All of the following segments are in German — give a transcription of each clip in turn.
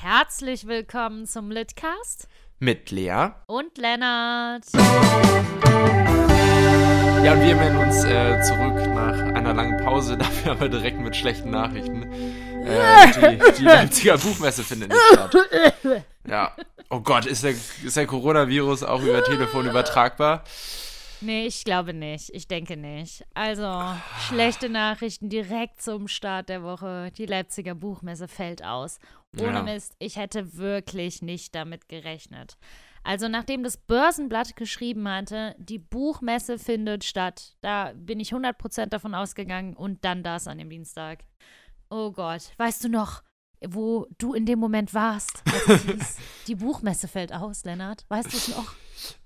Herzlich willkommen zum Litcast mit Lea und Lennart. Ja, und wir melden uns äh, zurück nach einer langen Pause, dafür aber direkt mit schlechten Nachrichten. Äh, die, die Leipziger Buchmesse findet nicht statt. Ja. Oh Gott, ist der, ist der Coronavirus auch über Telefon übertragbar? Nee, ich glaube nicht. Ich denke nicht. Also, schlechte Nachrichten direkt zum Start der Woche. Die Leipziger Buchmesse fällt aus. Ohne ja. Mist, ich hätte wirklich nicht damit gerechnet. Also, nachdem das Börsenblatt geschrieben hatte, die Buchmesse findet statt, da bin ich 100% davon ausgegangen und dann das an dem Dienstag. Oh Gott, weißt du noch, wo du in dem Moment warst, als hieß, die Buchmesse fällt aus, Lennart? Weißt du es noch?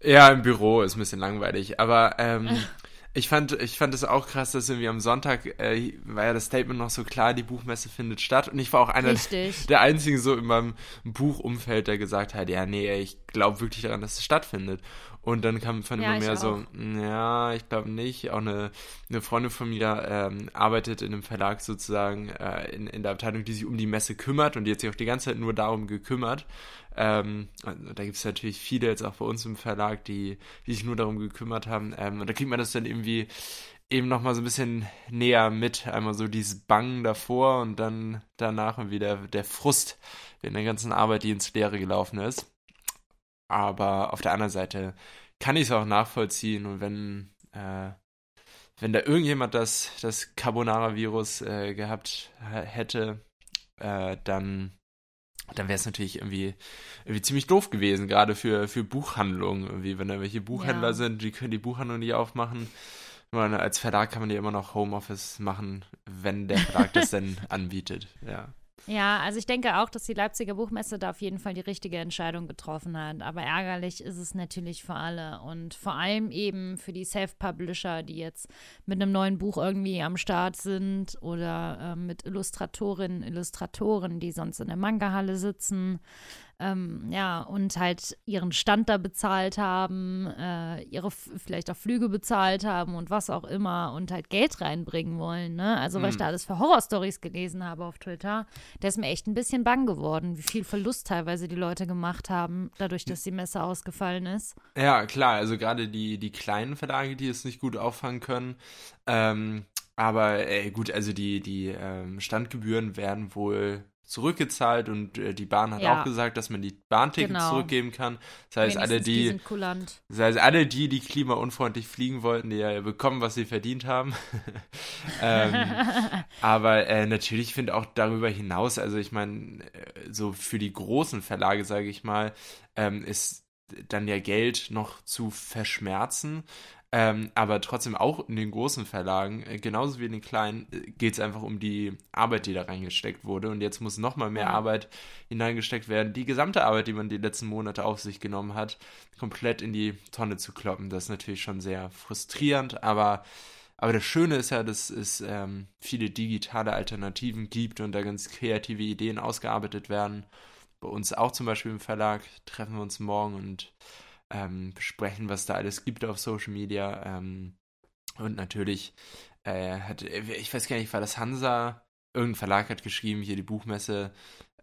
Ja, im Büro ist ein bisschen langweilig, aber ähm, ich fand, ich fand es auch krass, dass irgendwie am Sonntag äh, war ja das Statement noch so klar, die Buchmesse findet statt und ich war auch einer Richtig. der einzigen so in meinem Buchumfeld, der gesagt hat, ja, nee, ich glaube wirklich daran, dass es stattfindet. Und dann kam von ja, immer mehr so, ja, ich glaube nicht. Auch eine, eine Freundin von mir ähm, arbeitet in einem Verlag sozusagen äh, in, in der Abteilung, die sich um die Messe kümmert und die hat sich auch die ganze Zeit nur darum gekümmert. Ähm, da gibt es natürlich viele jetzt auch bei uns im Verlag, die, die sich nur darum gekümmert haben. Ähm, und da kriegt man das dann irgendwie eben nochmal so ein bisschen näher mit. Einmal so dieses Bangen davor und dann danach und wieder der Frust in der ganzen Arbeit, die ins Leere gelaufen ist. Aber auf der anderen Seite kann ich es auch nachvollziehen und wenn, äh, wenn da irgendjemand das, das Carbonara-Virus äh, gehabt hätte, äh, dann dann wäre es natürlich irgendwie, irgendwie ziemlich doof gewesen, gerade für, für Buchhandlungen. Irgendwie, wenn da welche Buchhändler ja. sind, die können die Buchhandlung nicht aufmachen. Meine, als Verlag kann man ja immer noch Homeoffice machen, wenn der Verlag das denn anbietet. Ja. Ja, also ich denke auch, dass die Leipziger Buchmesse da auf jeden Fall die richtige Entscheidung getroffen hat. Aber ärgerlich ist es natürlich für alle und vor allem eben für die Self-Publisher, die jetzt mit einem neuen Buch irgendwie am Start sind oder äh, mit Illustratorinnen, Illustratoren, die sonst in der Manga-Halle sitzen ähm, ja, und halt ihren Stand da bezahlt haben, äh, ihre vielleicht auch Flüge bezahlt haben und was auch immer und halt Geld reinbringen wollen, ne? Also, was mhm. ich da alles für Horrorstories gelesen habe auf Twitter, der ist mir echt ein bisschen bang geworden, wie viel Verlust teilweise die Leute gemacht haben, dadurch, dass die Messe ausgefallen ist. Ja, klar, also gerade die, die kleinen Verlage, die es nicht gut auffangen können, ähm, aber äh, gut, also die, die ähm, Standgebühren werden wohl zurückgezahlt und äh, die Bahn hat ja. auch gesagt, dass man die Bahntickets genau. zurückgeben kann. Das heißt, alle die, das heißt, alle die, die klimaunfreundlich fliegen wollten, die ja bekommen, was sie verdient haben. ähm, aber äh, natürlich finde auch darüber hinaus, also ich meine, äh, so für die großen Verlage, sage ich mal, ähm, ist dann ja Geld noch zu verschmerzen. Ähm, aber trotzdem auch in den großen Verlagen, äh, genauso wie in den kleinen, äh, geht es einfach um die Arbeit, die da reingesteckt wurde. Und jetzt muss nochmal mehr ja. Arbeit hineingesteckt werden. Die gesamte Arbeit, die man die letzten Monate auf sich genommen hat, komplett in die Tonne zu kloppen. Das ist natürlich schon sehr frustrierend, aber, aber das Schöne ist ja, dass es ähm, viele digitale Alternativen gibt und da ganz kreative Ideen ausgearbeitet werden. Bei uns auch zum Beispiel im Verlag treffen wir uns morgen und ähm, besprechen, was da alles gibt auf Social Media. Ähm, und natürlich äh, hat, ich weiß gar nicht, war das Hansa? Irgendein Verlag hat geschrieben, hier die Buchmesse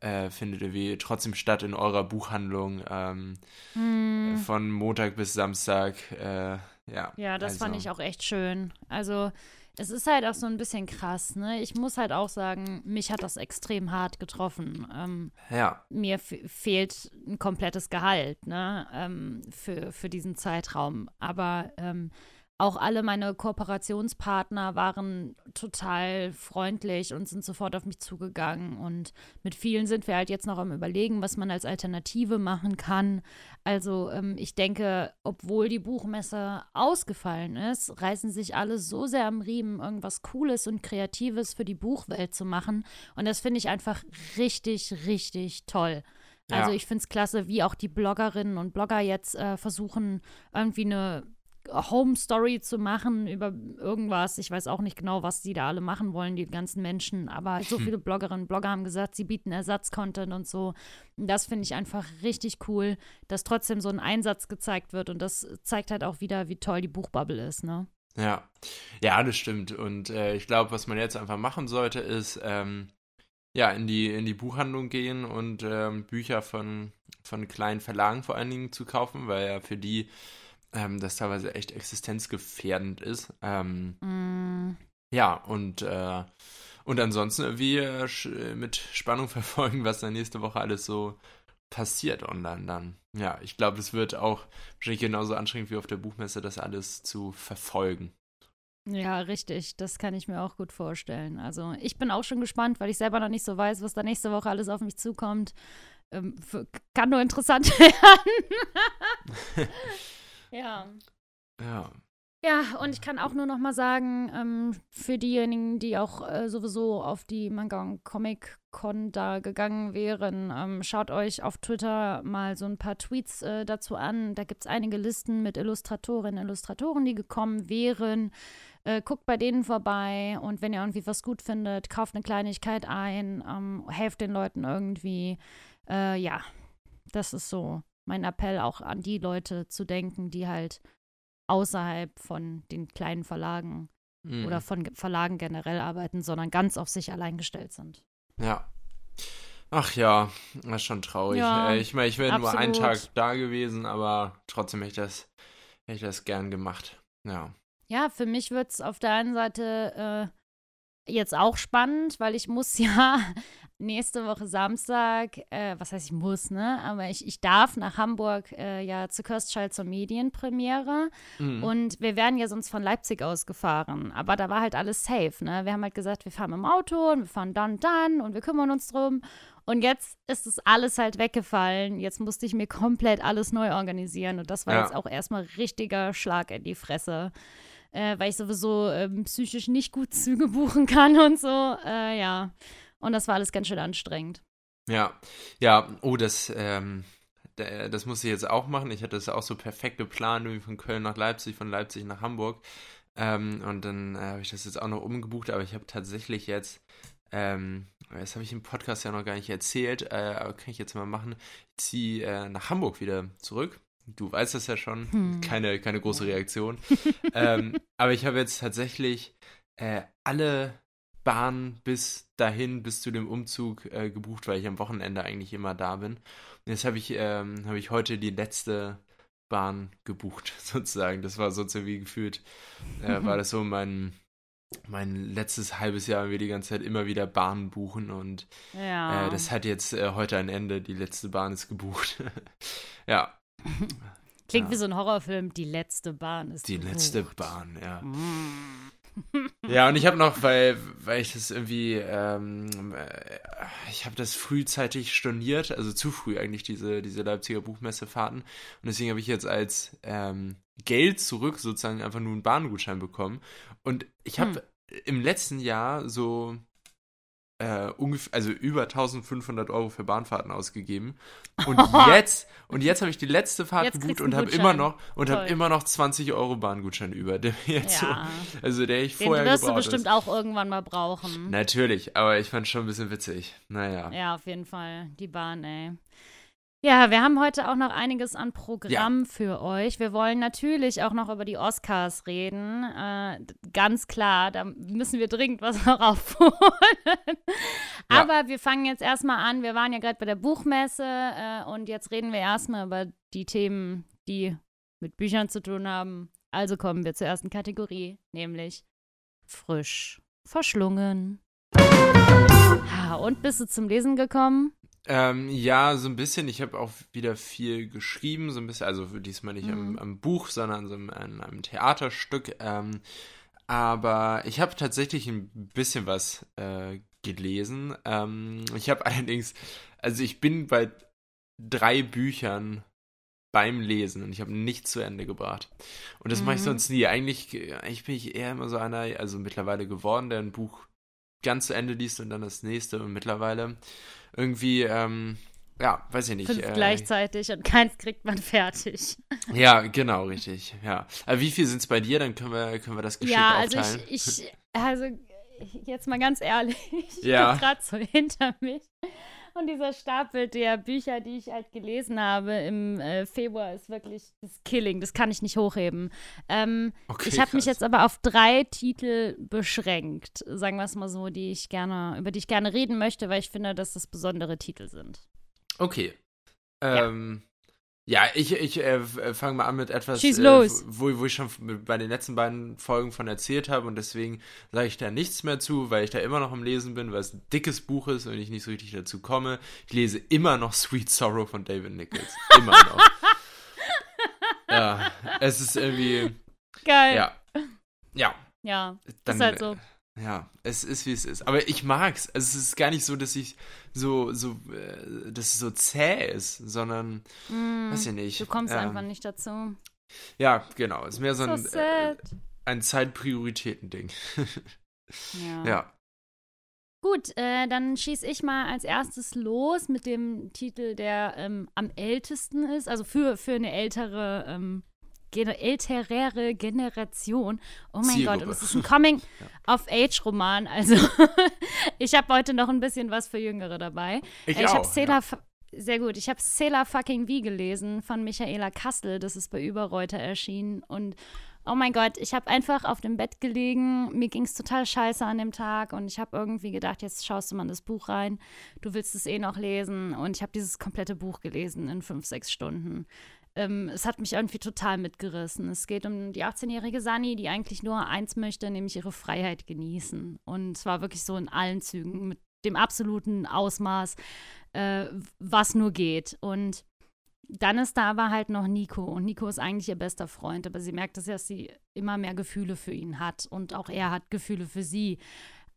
äh, findet irgendwie trotzdem statt in eurer Buchhandlung ähm, mm. von Montag bis Samstag. Äh, ja, ja, das also. fand ich auch echt schön. Also es ist halt auch so ein bisschen krass, ne? Ich muss halt auch sagen, mich hat das extrem hart getroffen. Ähm, ja. Mir fehlt ein komplettes Gehalt, ne? Ähm, für, für diesen Zeitraum. Aber ähm, auch alle meine Kooperationspartner waren total freundlich und sind sofort auf mich zugegangen. Und mit vielen sind wir halt jetzt noch am Überlegen, was man als Alternative machen kann. Also ähm, ich denke, obwohl die Buchmesse ausgefallen ist, reißen sich alle so sehr am Riemen, irgendwas Cooles und Kreatives für die Buchwelt zu machen. Und das finde ich einfach richtig, richtig toll. Also ja. ich finde es klasse, wie auch die Bloggerinnen und Blogger jetzt äh, versuchen, irgendwie eine Home Story zu machen über irgendwas. Ich weiß auch nicht genau, was sie da alle machen wollen, die ganzen Menschen. Aber so viele Bloggerinnen und Blogger haben gesagt, sie bieten Ersatzcontent und so. das finde ich einfach richtig cool, dass trotzdem so ein Einsatz gezeigt wird. Und das zeigt halt auch wieder, wie toll die Buchbubble ist, ne? Ja, ja, das stimmt. Und äh, ich glaube, was man jetzt einfach machen sollte, ist, ähm, ja, in die, in die Buchhandlung gehen und ähm, Bücher von, von kleinen Verlagen vor allen Dingen zu kaufen, weil ja für die ähm, das teilweise echt existenzgefährdend ist. Ähm, mm. Ja, und, äh, und ansonsten irgendwie äh, mit Spannung verfolgen, was dann nächste Woche alles so passiert online dann. Ja, ich glaube, es wird auch wahrscheinlich genauso anstrengend wie auf der Buchmesse, das alles zu verfolgen. Ja, richtig. Das kann ich mir auch gut vorstellen. Also ich bin auch schon gespannt, weil ich selber noch nicht so weiß, was da nächste Woche alles auf mich zukommt. Ähm, für, kann nur interessant werden. ja. Ja. Ja, und ich kann auch nur noch mal sagen, ähm, für diejenigen, die auch äh, sowieso auf die Manga und Comic Con da gegangen wären, ähm, schaut euch auf Twitter mal so ein paar Tweets äh, dazu an. Da gibt es einige Listen mit Illustratorinnen und Illustratoren, die gekommen wären. Äh, guckt bei denen vorbei und wenn ihr irgendwie was gut findet, kauft eine Kleinigkeit ein, ähm, helft den Leuten irgendwie. Äh, ja, das ist so mein Appell auch an die Leute zu denken, die halt außerhalb von den kleinen Verlagen mhm. oder von Verlagen generell arbeiten, sondern ganz auf sich allein gestellt sind. Ja. Ach ja, das ist schon traurig. Ja, ich meine, ich wäre nur einen Tag da gewesen, aber trotzdem hätte ich das, hätte ich das gern gemacht. Ja. Ja, für mich wird es auf der einen Seite äh, jetzt auch spannend, weil ich muss ja nächste Woche Samstag, äh, was heißt ich muss, ne? Aber ich, ich darf nach Hamburg äh, ja zu Kirstschall zur Medienpremiere. Mhm. Und wir wären ja sonst von Leipzig aus gefahren. Aber da war halt alles safe, ne? Wir haben halt gesagt, wir fahren im Auto und wir fahren dann, dann und wir kümmern uns drum. Und jetzt ist es alles halt weggefallen. Jetzt musste ich mir komplett alles neu organisieren. Und das war ja. jetzt auch erstmal richtiger Schlag in die Fresse. Äh, weil ich sowieso ähm, psychisch nicht gut Züge buchen kann und so. Äh, ja. Und das war alles ganz schön anstrengend. Ja, ja, oh, das, ähm, das musste ich jetzt auch machen. Ich hatte das auch so perfekt geplant, irgendwie von Köln nach Leipzig, von Leipzig nach Hamburg. Ähm, und dann äh, habe ich das jetzt auch noch umgebucht, aber ich habe tatsächlich jetzt, ähm, das habe ich im Podcast ja noch gar nicht erzählt, äh, aber kann ich jetzt mal machen. Ich ziehe äh, nach Hamburg wieder zurück. Du weißt das ja schon, hm. keine, keine große Reaktion. ähm, aber ich habe jetzt tatsächlich äh, alle Bahn bis dahin, bis zu dem Umzug äh, gebucht, weil ich am Wochenende eigentlich immer da bin. Und jetzt habe ich, ähm, hab ich heute die letzte Bahn gebucht, sozusagen. Das war sozusagen wie gefühlt, äh, war das so mein, mein letztes halbes Jahr, wir die ganze Zeit immer wieder Bahnen buchen und ja. äh, das hat jetzt äh, heute ein Ende. Die letzte Bahn ist gebucht. ja. Klingt ja. wie so ein Horrorfilm. Die letzte Bahn ist Die gebucht. letzte Bahn, ja. Mm ja, und ich habe noch, weil, weil ich das irgendwie, ähm, äh, ich habe das frühzeitig storniert, also zu früh eigentlich, diese, diese Leipziger Buchmessefahrten. Und deswegen habe ich jetzt als ähm, Geld zurück sozusagen einfach nur einen Bahngutschein bekommen. Und ich habe hm. im letzten Jahr so äh, ungefähr, also über 1500 Euro für Bahnfahrten ausgegeben. Und jetzt, und jetzt habe ich die letzte Fahrt jetzt gebucht und habe immer noch und habe immer noch 20 Euro Bahngutschein über, der jetzt ja. so, also der ich vorher Den wirst du bestimmt ist. auch irgendwann mal brauchen. Natürlich, aber ich fand es schon ein bisschen witzig. Naja. Ja, auf jeden Fall. Die Bahn, ey. Ja, wir haben heute auch noch einiges an Programm ja. für euch. Wir wollen natürlich auch noch über die Oscars reden. Äh, ganz klar, da müssen wir dringend was noch aufholen. Ja. Aber wir fangen jetzt erstmal an. Wir waren ja gerade bei der Buchmesse äh, und jetzt reden wir erstmal über die Themen, die mit Büchern zu tun haben. Also kommen wir zur ersten Kategorie, nämlich frisch verschlungen. und bist du zum Lesen gekommen? Ähm, ja, so ein bisschen. Ich habe auch wieder viel geschrieben, so ein bisschen, also diesmal nicht mhm. am, am, Buch, sondern so an einem Theaterstück. Ähm, aber ich habe tatsächlich ein bisschen was äh, gelesen. Ähm, ich habe allerdings, also ich bin bei drei Büchern beim Lesen und ich habe nichts zu Ende gebracht. Und das mhm. mache ich sonst nie. Eigentlich, eigentlich bin ich eher immer so einer, also mittlerweile geworden, der ein Buch ganz zu Ende liest und dann das nächste. Und mittlerweile irgendwie, ähm, ja, weiß ich nicht. Fünf äh, gleichzeitig und keins kriegt man fertig. Ja, genau, richtig. Ja. Aber wie viel sind es bei dir? Dann können wir, können wir das geschickt ja, also aufteilen. Ich, ich, also jetzt mal ganz ehrlich, ich ja. gerade so hinter mich. Und dieser Stapel der Bücher, die ich halt gelesen habe im äh, Februar, ist wirklich das Killing. Das kann ich nicht hochheben. Ähm, okay, ich habe mich jetzt aber auf drei Titel beschränkt, sagen wir es mal so, die ich gerne, über die ich gerne reden möchte, weil ich finde, dass das besondere Titel sind. Okay. Ähm, ja, ich, ich äh, äh fange mal an mit etwas, äh, wo, wo ich schon bei den letzten beiden Folgen von erzählt habe und deswegen sage ich da nichts mehr zu, weil ich da immer noch am Lesen bin, weil es ein dickes Buch ist und ich nicht so richtig dazu komme. Ich lese immer noch Sweet Sorrow von David Nichols. Immer noch. ja, es ist irgendwie. Geil. Ja. Ja. Ja, Dann, ist halt so. Ja, es ist wie es ist. Aber ich mag's. Also es ist gar nicht so, dass ich so, so, äh, dass es so zäh ist, sondern, mm, weiß ich nicht. Du kommst ähm, einfach nicht dazu. Ja, genau. Es ist mehr so, so ein, äh, ein Zeitprioritäten-Ding. ja. ja. Gut, äh, dann schieße ich mal als erstes los mit dem Titel, der ähm, am ältesten ist, also für, für eine ältere ähm, älterere Generation. Oh mein Zielgruppe. Gott, und es ist ein Coming-of-Age-Roman. Also, ich habe heute noch ein bisschen was für Jüngere dabei. Ich, ich habe Sailor, ja. sehr gut, ich habe Sailor Fucking Wie gelesen von Michaela Kastel. Das ist bei Überreuter erschienen. Und oh mein Gott, ich habe einfach auf dem Bett gelegen. Mir ging es total scheiße an dem Tag. Und ich habe irgendwie gedacht, jetzt schaust du mal in das Buch rein. Du willst es eh noch lesen. Und ich habe dieses komplette Buch gelesen in fünf, sechs Stunden ähm, es hat mich irgendwie total mitgerissen. Es geht um die 18-jährige Sani, die eigentlich nur eins möchte, nämlich ihre Freiheit genießen. Und zwar wirklich so in allen Zügen, mit dem absoluten Ausmaß, äh, was nur geht. Und dann ist da aber halt noch Nico. Und Nico ist eigentlich ihr bester Freund, aber sie merkt, dass sie immer mehr Gefühle für ihn hat. Und auch er hat Gefühle für sie.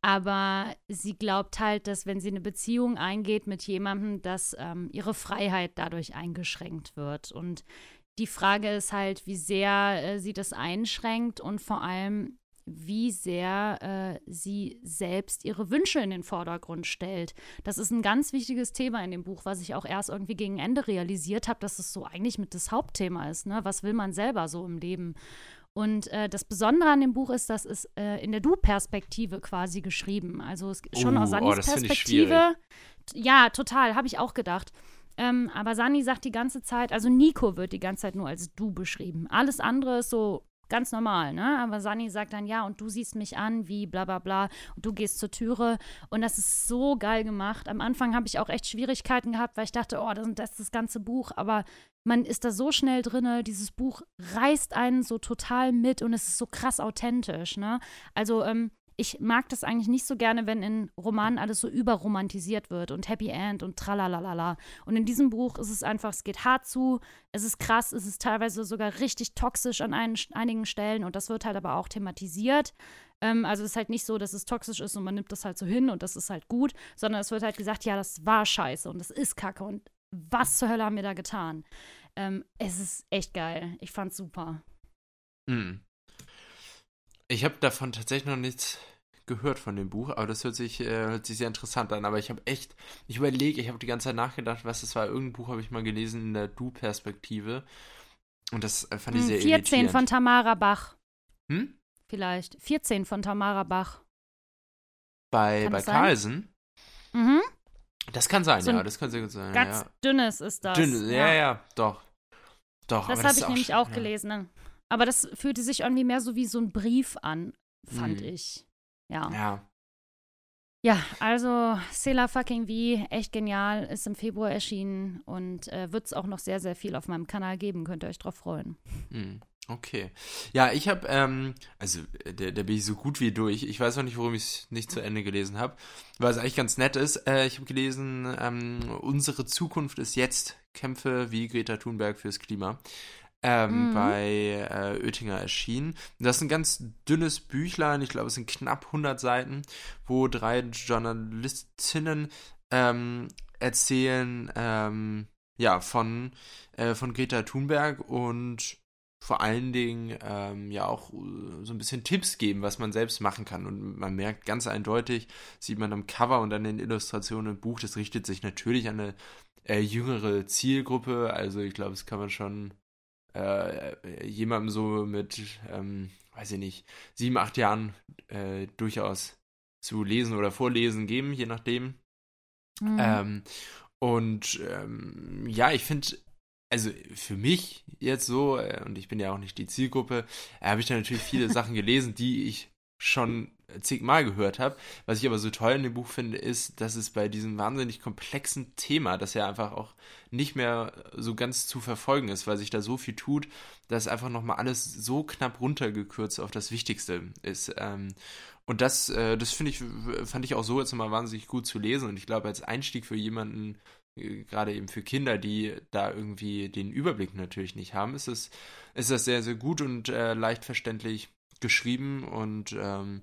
Aber sie glaubt halt, dass wenn sie eine Beziehung eingeht mit jemandem, dass ähm, ihre Freiheit dadurch eingeschränkt wird. Und die Frage ist halt, wie sehr äh, sie das einschränkt und vor allem, wie sehr äh, sie selbst ihre Wünsche in den Vordergrund stellt. Das ist ein ganz wichtiges Thema in dem Buch, was ich auch erst irgendwie gegen Ende realisiert habe, dass es so eigentlich mit das Hauptthema ist. Ne? Was will man selber so im Leben? Und äh, das Besondere an dem Buch ist, dass es äh, in der Du-Perspektive quasi geschrieben. Also es, schon uh, aus Sanis oh, Perspektive. Ja, total, habe ich auch gedacht. Ähm, aber Sani sagt die ganze Zeit, also Nico wird die ganze Zeit nur als du beschrieben. Alles andere ist so ganz normal, ne? Aber Sani sagt dann, ja, und du siehst mich an, wie bla bla bla, und du gehst zur Türe. Und das ist so geil gemacht. Am Anfang habe ich auch echt Schwierigkeiten gehabt, weil ich dachte, oh, das, das ist das ganze Buch. Aber man ist da so schnell drin, dieses Buch reißt einen so total mit und es ist so krass authentisch, ne? Also, ähm, ich mag das eigentlich nicht so gerne, wenn in Romanen alles so überromantisiert wird und Happy End und tralalala. Und in diesem Buch ist es einfach, es geht hart zu, es ist krass, es ist teilweise sogar richtig toxisch an ein, einigen Stellen und das wird halt aber auch thematisiert. Ähm, also es ist halt nicht so, dass es toxisch ist und man nimmt das halt so hin und das ist halt gut, sondern es wird halt gesagt, ja, das war scheiße und das ist kacke und was zur Hölle haben wir da getan? Ähm, es ist echt geil. Ich fand's super. Mhm. Ich habe davon tatsächlich noch nichts gehört von dem Buch, aber das hört sich, äh, hört sich sehr interessant an. Aber ich habe echt, ich überlege, ich habe die ganze Zeit nachgedacht, was das war. Irgendein Buch habe ich mal gelesen in der Du-Perspektive. Und das äh, fand ich hm, sehr 14 irritierend. von Tamara Bach. Hm? Vielleicht. 14 von Tamara Bach. Bei, bei Carlsen? Mhm. Das kann sein, so ja, das kann sehr gut sein. Ganz ja. dünnes ist das. Dünnes, ja, ja, ja doch. Doch. Das habe ich auch nämlich auch gelesen. Ne? Aber das fühlte sich irgendwie mehr so wie so ein Brief an, fand mhm. ich. Ja. Ja. Ja, also Sailor Fucking V, echt genial, ist im Februar erschienen und äh, wird es auch noch sehr, sehr viel auf meinem Kanal geben. Könnt ihr euch drauf freuen. Mhm. Okay. Ja, ich habe, ähm, also da, da bin ich so gut wie durch. Ich weiß auch nicht, warum ich es nicht zu Ende gelesen habe, weil es eigentlich ganz nett ist. Äh, ich habe gelesen, ähm, unsere Zukunft ist jetzt Kämpfe wie Greta Thunberg fürs Klima ähm, mhm. bei äh, Oettinger erschienen. Das ist ein ganz dünnes Büchlein, ich glaube, es sind knapp 100 Seiten, wo drei Journalistinnen ähm, erzählen, ähm, ja, von, äh, von Greta Thunberg und vor allen Dingen ähm, ja auch so ein bisschen Tipps geben, was man selbst machen kann. Und man merkt ganz eindeutig, sieht man am Cover und an den Illustrationen im Buch, das richtet sich natürlich an eine äh, jüngere Zielgruppe. Also ich glaube, das kann man schon äh, jemandem so mit, ähm, weiß ich nicht, sieben, acht Jahren äh, durchaus zu lesen oder vorlesen geben, je nachdem. Mhm. Ähm, und ähm, ja, ich finde, also für mich jetzt so, äh, und ich bin ja auch nicht die Zielgruppe, äh, habe ich da natürlich viele Sachen gelesen, die ich schon zigmal gehört habe. Was ich aber so toll in dem Buch finde, ist, dass es bei diesem wahnsinnig komplexen Thema, das ja einfach auch nicht mehr so ganz zu verfolgen ist, weil sich da so viel tut, dass einfach nochmal alles so knapp runtergekürzt auf das Wichtigste ist. Ähm, und das, äh, das finde ich, fand ich auch so jetzt nochmal wahnsinnig gut zu lesen. Und ich glaube, als Einstieg für jemanden, gerade eben für Kinder, die da irgendwie den Überblick natürlich nicht haben, ist es, ist das sehr, sehr gut und äh, leicht verständlich geschrieben und ähm,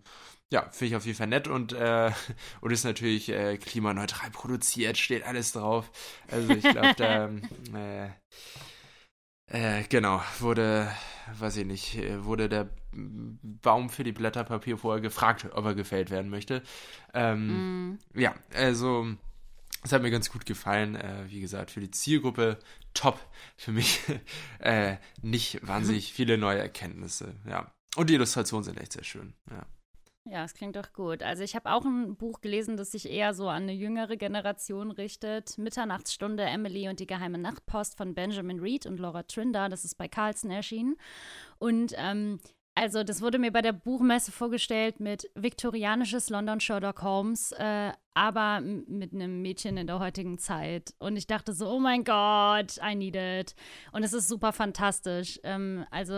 ja, finde ich auf jeden Fall nett und, äh, und ist natürlich äh, klimaneutral produziert, steht alles drauf. Also ich glaube, da äh, äh, genau, wurde, weiß ich nicht, äh, wurde der Baum für die Blätterpapier vorher gefragt, ob er gefällt werden möchte. Ähm, mm. Ja, also es hat mir ganz gut gefallen. Äh, wie gesagt, für die Zielgruppe top. Für mich äh, nicht wahnsinnig viele neue Erkenntnisse. Ja. Und die Illustrationen sind echt sehr schön. Ja. Ja, es klingt doch gut. Also ich habe auch ein Buch gelesen, das sich eher so an eine jüngere Generation richtet. Mitternachtsstunde, Emily und die geheime Nachtpost von Benjamin Reed und Laura Trinder. Das ist bei Carlson erschienen. Und ähm, also das wurde mir bei der Buchmesse vorgestellt mit viktorianisches London Sherlock Holmes, äh, aber mit einem Mädchen in der heutigen Zeit. Und ich dachte so, oh mein Gott, I need it. Und es ist super fantastisch. Ähm, also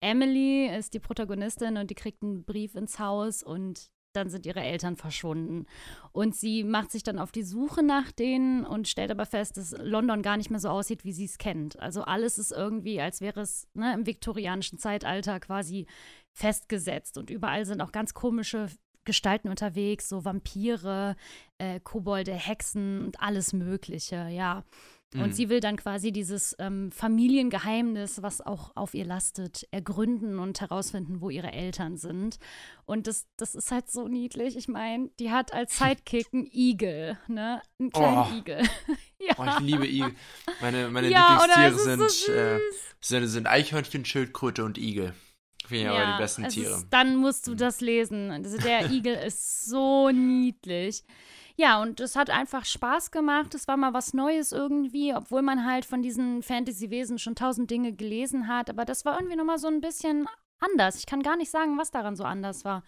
Emily ist die Protagonistin und die kriegt einen Brief ins Haus und dann sind ihre Eltern verschwunden. Und sie macht sich dann auf die Suche nach denen und stellt aber fest, dass London gar nicht mehr so aussieht, wie sie es kennt. Also alles ist irgendwie, als wäre es ne, im viktorianischen Zeitalter quasi festgesetzt. Und überall sind auch ganz komische Gestalten unterwegs, so Vampire, äh, Kobolde, Hexen und alles Mögliche, ja. Und mhm. sie will dann quasi dieses ähm, Familiengeheimnis, was auch auf ihr lastet, ergründen und herausfinden, wo ihre Eltern sind. Und das, das ist halt so niedlich. Ich meine, die hat als Sidekick einen Igel, ne? Einen kleinen oh. Igel. ja. Oh, ich liebe Igel. Meine, meine ja, Lieblingstiere sind, so äh, sind, sind Eichhörnchen, Schildkröte und Igel. Finde ich ja, aber die besten Tiere. Ist, dann musst du mhm. das lesen. Also der Igel ist so niedlich. Ja, und es hat einfach Spaß gemacht. Es war mal was Neues irgendwie, obwohl man halt von diesen Fantasy-Wesen schon tausend Dinge gelesen hat. Aber das war irgendwie nochmal so ein bisschen anders. Ich kann gar nicht sagen, was daran so anders war.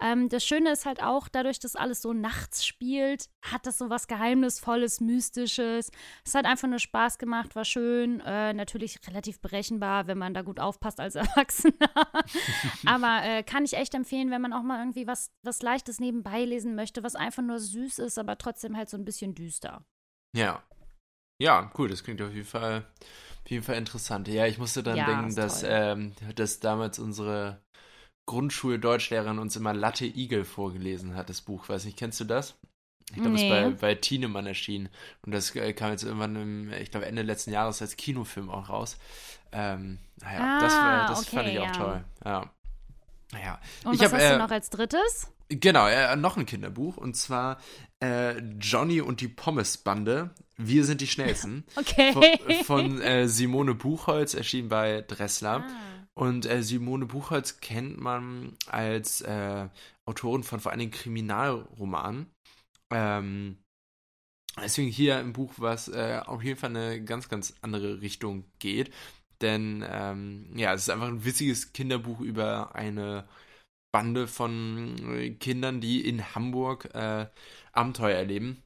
Ähm, das Schöne ist halt auch, dadurch, dass alles so nachts spielt, hat das so was Geheimnisvolles, Mystisches. Es hat einfach nur Spaß gemacht, war schön. Äh, natürlich relativ berechenbar, wenn man da gut aufpasst als Erwachsener. Aber äh, kann ich echt empfehlen, wenn man auch mal irgendwie was, was Leichtes nebenbei lesen möchte, was einfach nur süß ist, aber trotzdem halt so ein bisschen düster. Ja. Ja, cool, das klingt auf jeden Fall auf jeden Fall interessant. Ja, ich musste dann ja, denken, dass, ähm, dass damals unsere Grundschul-Deutschlehrerin uns immer Latte Igel vorgelesen hat, das Buch. Weiß nicht, kennst du das? Ich glaube, nee. es ist bei, bei Tienemann erschienen. Und das äh, kam jetzt irgendwann im, ich glaube, Ende letzten Jahres als Kinofilm auch raus. Ähm, naja, ah, das, war, das okay, fand ich auch ja. toll. Ja. Naja. Und ich was hab, hast äh, du noch als drittes? Genau, äh, noch ein Kinderbuch. Und zwar äh, Johnny und die Pommesbande. Wir sind die Schnellsten. Okay. Von, von äh, Simone Buchholz, erschienen bei Dressler. Ah. Und äh, Simone Buchholz kennt man als äh, Autorin von vor allen Dingen Kriminalromanen. Ähm, deswegen hier im Buch, was äh, auf jeden Fall eine ganz, ganz andere Richtung geht. Denn ähm, ja, es ist einfach ein witziges Kinderbuch über eine Bande von äh, Kindern, die in Hamburg äh, Abenteuer erleben.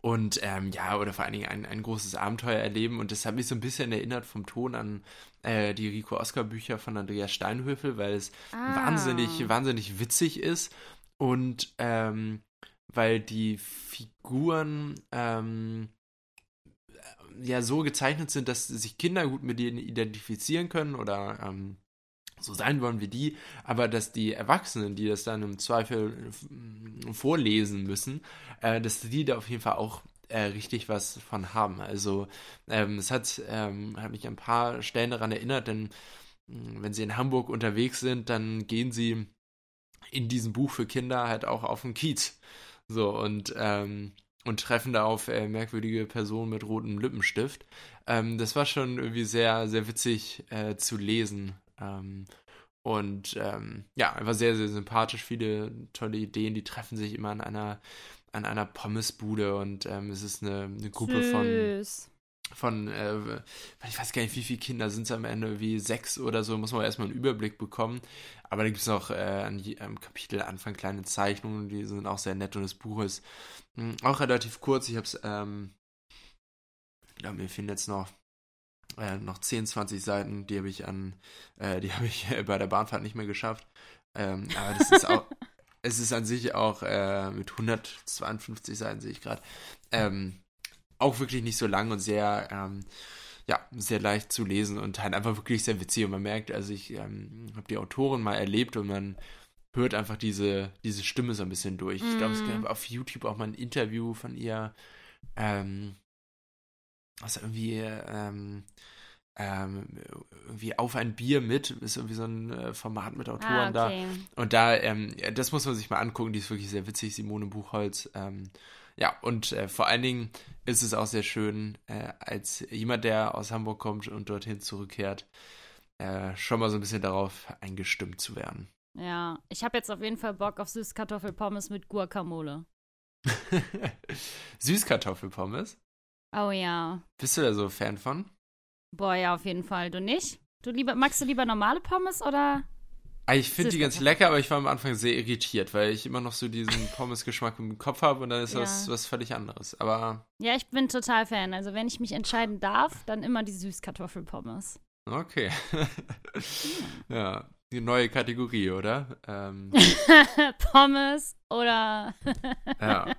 Und ähm, ja, oder vor allen Dingen ein, ein großes Abenteuer erleben. Und das hat mich so ein bisschen erinnert vom Ton an äh, die Rico Oscar Bücher von Andreas Steinhöfel, weil es ah. wahnsinnig, wahnsinnig witzig ist. Und ähm, weil die Figuren ähm, ja so gezeichnet sind, dass sich Kinder gut mit denen identifizieren können oder ähm, so sein wollen wie die, aber dass die Erwachsenen, die das dann im Zweifel äh, vorlesen müssen, äh, dass die da auf jeden Fall auch äh, richtig was von haben. Also ähm, es hat, ähm, hat mich ein paar Stellen daran erinnert, denn hm, wenn sie in Hamburg unterwegs sind, dann gehen sie in diesem Buch für Kinder halt auch auf den Kiez. So und ähm, und treffen da auf äh, merkwürdige Personen mit rotem Lippenstift. Ähm, das war schon irgendwie sehr, sehr witzig äh, zu lesen. Ähm, und ähm, ja, einfach sehr, sehr sympathisch, viele tolle Ideen, die treffen sich immer an einer, an einer Pommesbude und ähm, es ist eine, eine Gruppe Süß. von, von äh, ich weiß gar nicht, wie viele Kinder sind es am Ende, wie sechs oder so, muss man erstmal einen Überblick bekommen. Aber da gibt es noch äh, an am Kapitel Anfang kleine Zeichnungen, die sind auch sehr nett und das Buch ist mh, hm, auch relativ kurz. Ich habe es, ähm, ich glaube, mir fehlen jetzt noch äh, noch 10, 20 Seiten, die habe ich an, äh, die habe ich bei der Bahnfahrt nicht mehr geschafft. Ähm, aber das ist auch, es ist an sich auch äh, mit 152 Seiten, sehe ich gerade, ähm, auch wirklich nicht so lang und sehr, ähm, ja, sehr leicht zu lesen und halt einfach wirklich sehr witzig. Und man merkt, also ich ähm, habe die Autorin mal erlebt und man hört einfach diese, diese Stimme so ein bisschen durch. Mm. Ich glaube, es mhm. auf YouTube auch mal ein Interview von ihr, ähm, was irgendwie, ähm, ähm, irgendwie auf ein Bier mit, ist irgendwie so ein äh, Format mit Autoren ah, okay. da. Und da, ähm, das muss man sich mal angucken, die ist wirklich sehr witzig, Simone Buchholz. Ähm, ja, und äh, vor allen Dingen ist es auch sehr schön, äh, als jemand, der aus Hamburg kommt und dorthin zurückkehrt, äh, schon mal so ein bisschen darauf eingestimmt zu werden. Ja, ich habe jetzt auf jeden Fall Bock auf Süßkartoffelpommes mit Guacamole. Süßkartoffelpommes? Oh ja. Bist du da so Fan von? Boah, ja, auf jeden Fall. Du nicht? Du lieber, magst du lieber normale Pommes oder? Ah, ich finde die ganz lecker, aber ich war am Anfang sehr irritiert, weil ich immer noch so diesen Pommes-Geschmack im Kopf habe und dann ist ja. das was völlig anderes. Aber. Ja, ich bin total Fan. Also, wenn ich mich entscheiden darf, dann immer die Süßkartoffelpommes. Okay. ja, die neue Kategorie, oder? Ähm. Pommes oder. ja.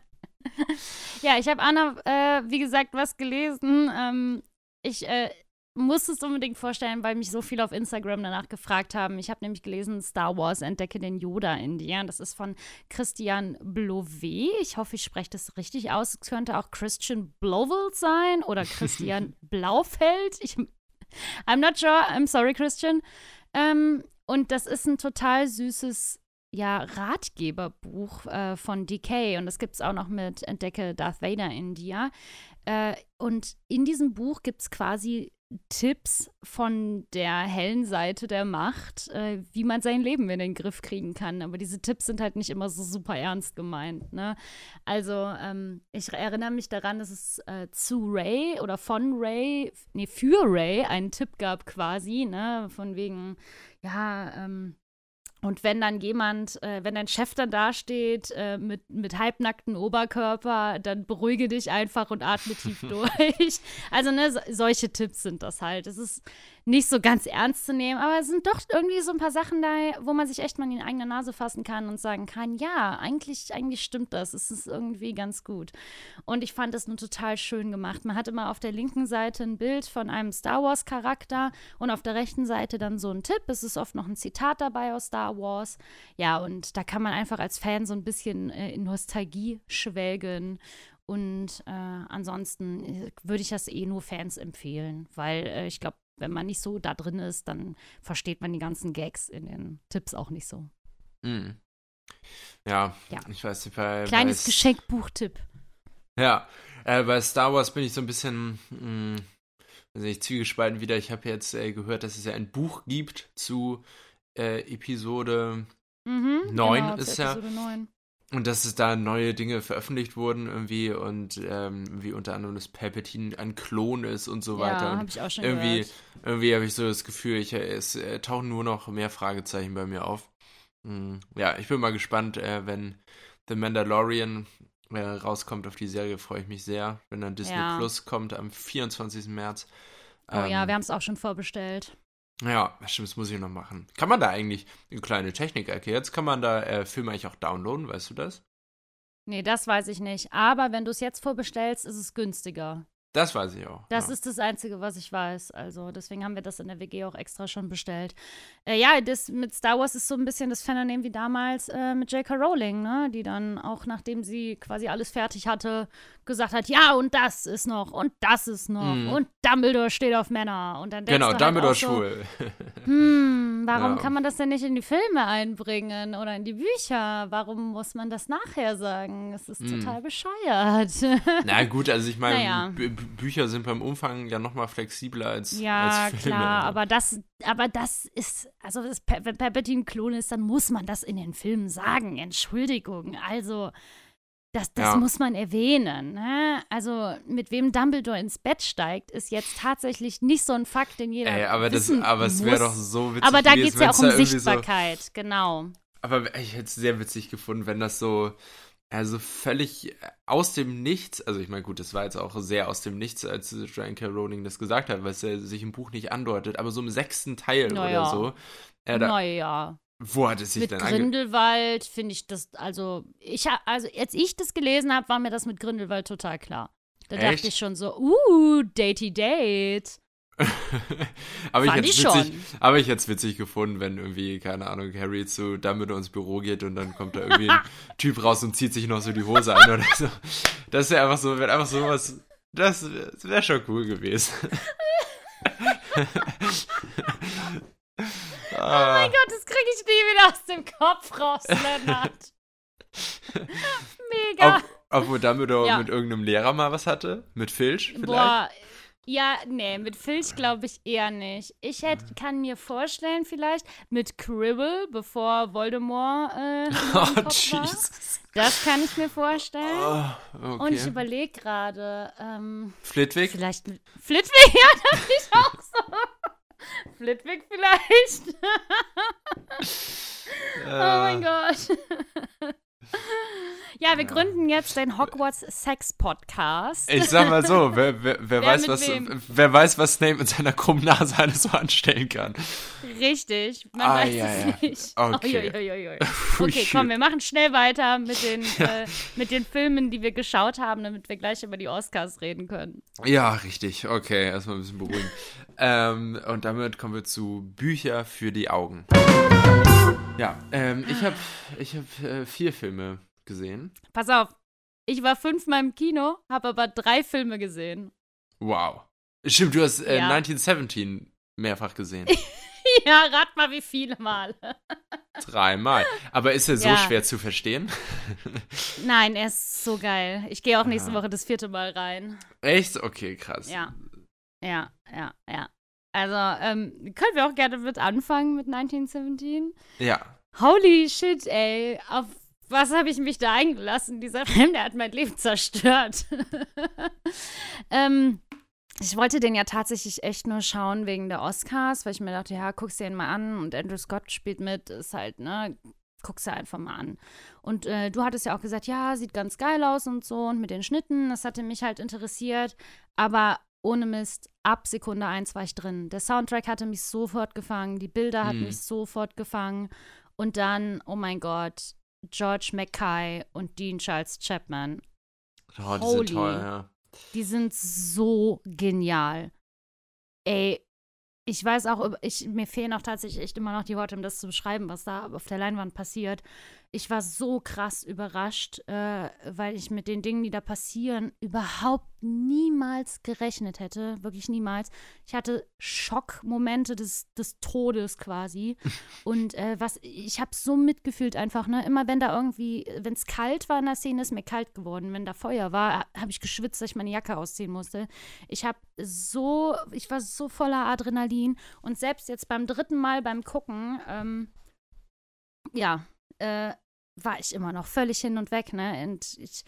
Ja, ich habe Anna, äh, wie gesagt, was gelesen. Ähm, ich äh, muss es unbedingt vorstellen, weil mich so viele auf Instagram danach gefragt haben. Ich habe nämlich gelesen, Star Wars entdecke den Yoda in dir. Das ist von Christian Blovet. Ich hoffe, ich spreche das richtig aus. Es könnte auch Christian Blowell sein oder Christian Blaufeld. Ich, I'm not sure. I'm sorry, Christian. Ähm, und das ist ein total süßes ja, Ratgeberbuch äh, von DK und das gibt es auch noch mit Entdecke Darth Vader in dir. Äh, und in diesem Buch gibt es quasi Tipps von der hellen Seite der Macht, äh, wie man sein Leben in den Griff kriegen kann. Aber diese Tipps sind halt nicht immer so super ernst gemeint. Ne? Also ähm, ich erinnere mich daran, dass es äh, zu Ray oder von Ray, nee, für Ray einen Tipp gab quasi, ne? von wegen, ja, ähm, und wenn dann jemand, äh, wenn dein Chef dann dasteht äh, mit, mit halbnacktem Oberkörper, dann beruhige dich einfach und atme tief durch. Also, ne, so, solche Tipps sind das halt. Es ist nicht so ganz ernst zu nehmen, aber es sind doch irgendwie so ein paar Sachen da, wo man sich echt mal in die eigene Nase fassen kann und sagen kann, ja, eigentlich, eigentlich stimmt das. Es ist irgendwie ganz gut. Und ich fand es nur total schön gemacht. Man hat immer auf der linken Seite ein Bild von einem Star Wars-Charakter und auf der rechten Seite dann so ein Tipp. Es ist oft noch ein Zitat dabei aus Star Wars. Ja, und da kann man einfach als Fan so ein bisschen äh, in Nostalgie schwelgen und äh, ansonsten äh, würde ich das eh nur Fans empfehlen, weil äh, ich glaube, wenn man nicht so da drin ist, dann versteht man die ganzen Gags in den Tipps auch nicht so. Mm. Ja, ja, ich weiß nicht, bei. Kleines Geschenkbuchtipp. Ja, äh, bei Star Wars bin ich so ein bisschen, mh, also ich zwiegespalten wieder. Ich habe jetzt äh, gehört, dass es ja ein Buch gibt zu äh, Episode mhm, 9 genau, ist ja. Episode 9. Und dass es da neue Dinge veröffentlicht wurden irgendwie und ähm, wie unter anderem das Palpatine ein Klon ist und so weiter. Ja, habe ich auch schon irgendwie, gehört. Irgendwie habe ich so das Gefühl, ich, es äh, tauchen nur noch mehr Fragezeichen bei mir auf. Hm, ja, ich bin mal gespannt, äh, wenn The Mandalorian äh, rauskommt auf die Serie, freue ich mich sehr. Wenn dann Disney ja. Plus kommt am 24. März. Oh ähm, ja, wir haben es auch schon vorbestellt. Ja, stimmt, das muss ich noch machen. Kann man da eigentlich, eine kleine Technik-Ecke, jetzt kann man da äh, Filme eigentlich auch downloaden, weißt du das? Nee, das weiß ich nicht. Aber wenn du es jetzt vorbestellst, ist es günstiger. Das weiß ich auch. Das ja. ist das Einzige, was ich weiß. Also deswegen haben wir das in der WG auch extra schon bestellt. Äh, ja, das mit Star Wars ist so ein bisschen das Phänomen wie damals äh, mit J.K. Rowling, ne? Die dann auch, nachdem sie quasi alles fertig hatte, gesagt hat, ja, und das ist noch, und das ist noch, mm. und Dumbledore steht auf Männer. Und dann genau, halt Dumbledore so, schwul. hm, warum ja. kann man das denn nicht in die Filme einbringen oder in die Bücher? Warum muss man das nachher sagen? Es ist mm. total bescheuert. Na gut, also ich meine, naja. Bücher sind beim Umfang ja noch mal flexibler als, ja, als Filme. Ja, klar, aber das, aber das ist, also das, wenn Palpatine Klon ist, dann muss man das in den Filmen sagen. Entschuldigung, also Das, das Ja. muss man erwähnen. Ne? Also mit wem Dumbledore ins Bett steigt, ist jetzt tatsächlich nicht so ein Fakt, den jeder Ey, aber, das, wissen aber es wäre doch so witzig Aber da geht es ja auch um Sichtbarkeit, genau. So, aber ich hätte es sehr witzig gefunden, wenn das so, also völlig aus dem Nichts, also ich meine, gut, das war jetzt auch sehr aus dem Nichts, als Joanne K. Rowling das gesagt hat, weil es ja sich im Buch nicht andeutet, aber so im sechsten Teil Naja. oder so, äh, da, naja. Wo hat es sich Mit denn. Grindelwald finde ich das, also ich ha- also als ich das gelesen habe, war mir das mit Grindelwald total klar. Da Echt? dachte ich schon so, uh, Datey Date. aber, ich witzig, aber ich hätte es witzig gefunden, wenn irgendwie, keine Ahnung, Harry zu Dumbledore ins Büro geht und dann kommt da irgendwie ein Typ raus und zieht sich noch so die Hose an oder so. Das wäre einfach so, wäre einfach so was, das, das wäre schon cool gewesen. Oh mein Gott, das kriege ich nie wieder aus dem Kopf raus, Lennart. Mega. Ob, obwohl Dumbledore Ja. mit irgendeinem Lehrer mal was hatte? Mit Filch vielleicht? Boah, ja, nee, mit Filch glaube ich eher nicht. Ich hätt, kann mir vorstellen, vielleicht mit Cribble, bevor Voldemort äh, Oh. Jesus. Das kann ich mir vorstellen. Oh, Und ich okay. überlege gerade, ähm, Flitwick? vielleicht mit Flitwick, ja, das ich auch so. Flitwick vielleicht. Oh mein Gott. Ja, wir gründen jetzt den Hogwarts Sex Podcast. Ich sag mal so, wer, wer, wer, Wer weiß, was, wem? wer weiß, was Snape mit seiner krummen Nase alles so anstellen kann. Richtig, man Ah, weiß ja, es ja. nicht. Okay. Uiuiuiui. Okay, komm, wir machen schnell weiter mit den, äh, mit den Filmen, die wir geschaut haben, damit wir gleich über die Oscars reden können. Ja, richtig. Okay, erstmal ein bisschen beruhigen. ähm, und damit kommen wir zu Bücher für die Augen. Ja, ähm, ich habe ich hab, äh, vier Filme gesehen. Pass auf, ich war fünfmal im Kino, habe aber drei Filme gesehen. Wow. Stimmt, du hast äh, Ja. 1917 mehrfach gesehen. Ja, rat mal, wie viele Mal. Dreimal. Aber ist er so Ja. schwer zu verstehen? Nein, er ist so geil. Ich gehe auch nächste Aha. Woche das vierte Mal rein. Echt? Okay, krass. Ja. Ja, ja, ja. Also, ähm, können wir auch gerne mit anfangen mit 1917? Ja. Holy shit, ey. Auf was habe ich mich da eingelassen? Dieser Film, der hat mein Leben zerstört. ähm, ich wollte den ja tatsächlich echt nur schauen wegen der Oscars, weil ich mir dachte, ja, guck's dir den mal an und Andrew Scott spielt mit, ist halt, ne, guck's dir einfach mal an. Und äh, du hattest ja auch gesagt, ja, sieht ganz geil aus und so und mit den Schnitten, das hatte mich halt interessiert, aber ohne Mist, ab Sekunde eins war ich drin. Der Soundtrack hatte mich sofort gefangen, die Bilder hatten Mhm. mich sofort gefangen und dann, oh mein Gott, George Mackay und Dean Charles Chapman. Oh, die Holy. sind toll, ja. Die sind so genial. Ey, ich weiß auch, ich, mir fehlen auch tatsächlich echt immer noch die Worte, um das zu beschreiben, was da auf der Leinwand passiert. Ich war so krass überrascht, äh, weil ich mit den Dingen, die da passieren, überhaupt niemals gerechnet hätte. Wirklich niemals. Ich hatte Schockmomente des, des Todes quasi. Und äh, was, ich habe so mitgefühlt einfach, ne? Immer wenn da irgendwie, wenn es kalt war in der Szene, ist mir kalt geworden. Wenn da Feuer war, habe ich geschwitzt, dass ich meine Jacke ausziehen musste. Ich habe so, ich war so voller Adrenalin. Und selbst jetzt beim dritten Mal beim Gucken, ähm, ja, äh, war ich immer noch völlig hin und weg, ne? Und ich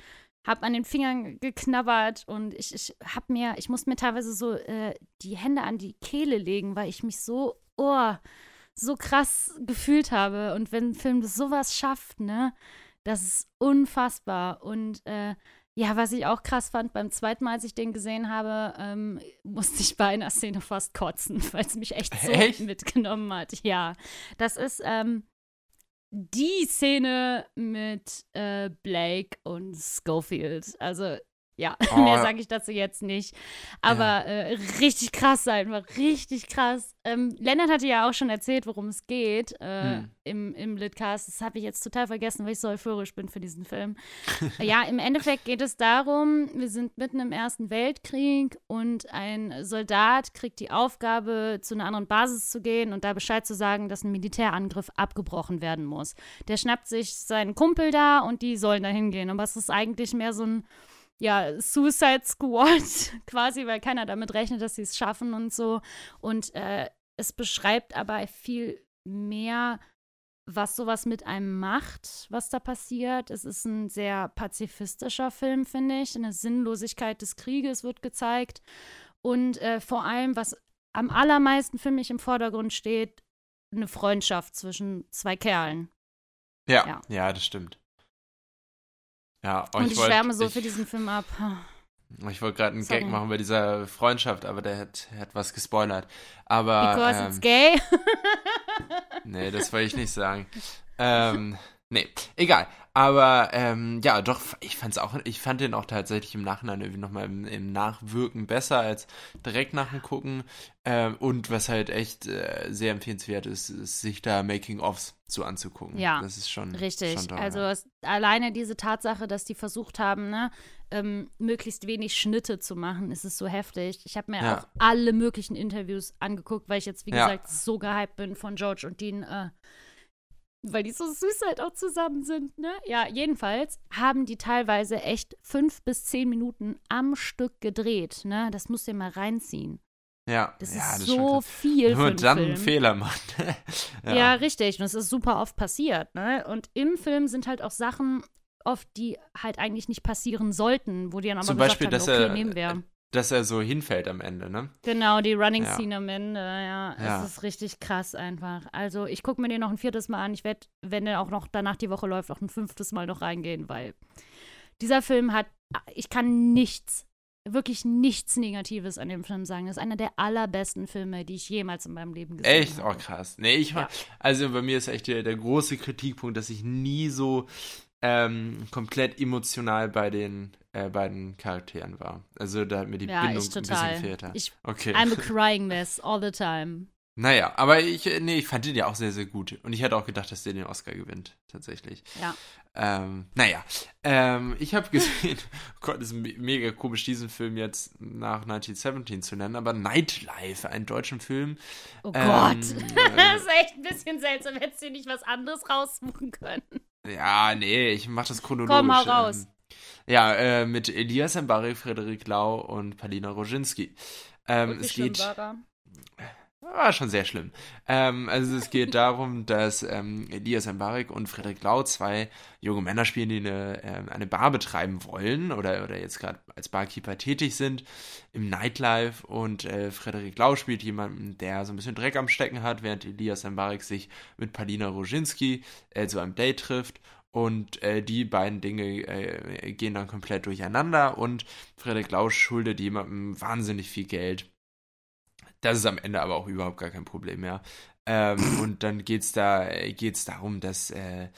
habe an den Fingern geknabbert und ich, ich habe mir, ich musste mir teilweise so äh, die Hände an die Kehle legen, weil ich mich so, oh, so krass gefühlt habe. Und wenn ein Film das sowas schafft, ne, das ist unfassbar. Und äh, ja, was ich auch krass fand, beim zweiten Mal, als ich den gesehen habe, ähm, musste ich bei einer Szene fast kotzen, weil es mich echt so Echt? mitgenommen hat. Ja, das ist ähm, die Szene mit äh, Blake und Schofield. Also ja, Oh, mehr ja. sage ich dazu jetzt nicht. Aber äh, richtig krass einfach, richtig krass. Ähm, Lennart hatte ja auch schon erzählt, worum es geht äh, Hm. im, im Litcast. Das habe ich jetzt total vergessen, weil ich so euphorisch bin für diesen Film. ja, im Endeffekt geht es darum, wir sind mitten im Ersten Weltkrieg und ein Soldat kriegt die Aufgabe, zu einer anderen Basis zu gehen und da Bescheid zu sagen, dass ein Militärangriff abgebrochen werden muss. Der schnappt sich seinen Kumpel da und die sollen da hingehen. Aber es ist eigentlich mehr so ein ja, Suicide Squad quasi, weil keiner damit rechnet, dass sie es schaffen und so. Und äh, es beschreibt aber viel mehr, was sowas mit einem macht, was da passiert. Es ist ein sehr pazifistischer Film, finde ich. Eine Sinnlosigkeit des Krieges wird gezeigt. Und äh, vor allem, was am allermeisten für mich im Vordergrund steht, eine Freundschaft zwischen zwei Kerlen. Ja, ja, ja das stimmt. Ja, oh, und ich, ich schwärme so ich, für diesen Film ab. Ich wollte gerade einen Sorry. Gag machen bei dieser Freundschaft, aber der hat, hat was gespoilert. Aber. Because ähm, it's gay? nee, das wollte ich nicht sagen. Ähm, nee, egal. Aber ähm, ja, doch, ich fand's auch, ich fand den auch tatsächlich im Nachhinein irgendwie nochmal im, im Nachwirken besser als direkt nach dem Gucken. Ähm, und was halt echt äh, sehr empfehlenswert ist, ist, sich da Making-ofs so anzugucken. Ja, das ist schon richtig. Schon toll, also ja. es, alleine diese Tatsache, dass die versucht haben, ne, ähm, möglichst wenig Schnitte zu machen, ist es so heftig. Ich habe mir ja. auch alle möglichen Interviews angeguckt, weil ich jetzt, wie ja. gesagt, so gehypt bin von George und Dean. Äh, weil die so süß halt auch zusammen sind, ne? Ja, jedenfalls haben die teilweise echt fünf bis zehn Minuten am Stück gedreht, ne? Das musst du dir mal reinziehen. Ja, das ja, ist das so viel. Nur dann einen Fehler machen. ja. ja. richtig. Und es ist super oft passiert, ne? Und im Film sind halt auch Sachen oft, die halt eigentlich nicht passieren sollten, wo die dann aber Zum gesagt Beispiel, haben, okay, er, nehmen wir dass er so hinfällt am Ende, ne? Genau, die Running ja. Scene am Ende, ja, ja. Es ist richtig krass einfach. Also ich gucke mir den noch ein viertes Mal an. Ich werde, wenn der auch noch danach die Woche läuft, auch ein fünftes Mal noch reingehen, weil dieser Film hat, ich kann nichts, wirklich nichts Negatives an dem Film sagen. Das ist einer der allerbesten Filme, die ich jemals in meinem Leben gesehen echt? habe. Echt? Oh, krass. Nee, ich war, ja. also bei mir ist echt der, der große Kritikpunkt, dass ich nie so ähm, komplett emotional bei den äh, beiden Charakteren war. Also da hat mir die ja, Bindung ich total. ein bisschen gefehlt. Hat. Ich, okay. I'm a crying mess all the time. Naja, aber ich, äh, nee, ich fand den ja auch sehr, sehr gut. Und ich hätte auch gedacht, dass der den Oscar gewinnt, tatsächlich. Ja. Ähm, naja, ähm, ich habe gesehen, oh Gott, ist mega komisch, diesen Film jetzt nach 1917 zu nennen, aber Nightlife, einen deutschen Film. Oh ähm, Gott, das ist echt ein bisschen seltsam. Hättest du nicht was anderes raussuchen können. Ja, nee, ich mach das chronologisch. Komm, mal raus. Ähm, ja, äh, mit Elias Mbari, Frederik Lau und Palina Roginski. Ähm, es geht. War schon sehr schlimm. Ähm, also es geht darum, dass ähm, Elias Mbarek und Frederik Lau zwei junge Männer spielen, die eine, äh, eine Bar betreiben wollen oder, oder jetzt gerade als Barkeeper tätig sind im Nightlife und äh, Frederik Lau spielt jemanden, der so ein bisschen Dreck am Stecken hat, während Elias Mbarek sich mit Palina Roginski äh, zu einem Date trifft und äh, die beiden Dinge äh, gehen dann komplett durcheinander und Frederik Lausch schuldet jemandem wahnsinnig viel Geld. Das ist am Ende aber auch überhaupt gar kein Problem mehr. Ähm, und dann geht es da geht's darum, dass äh,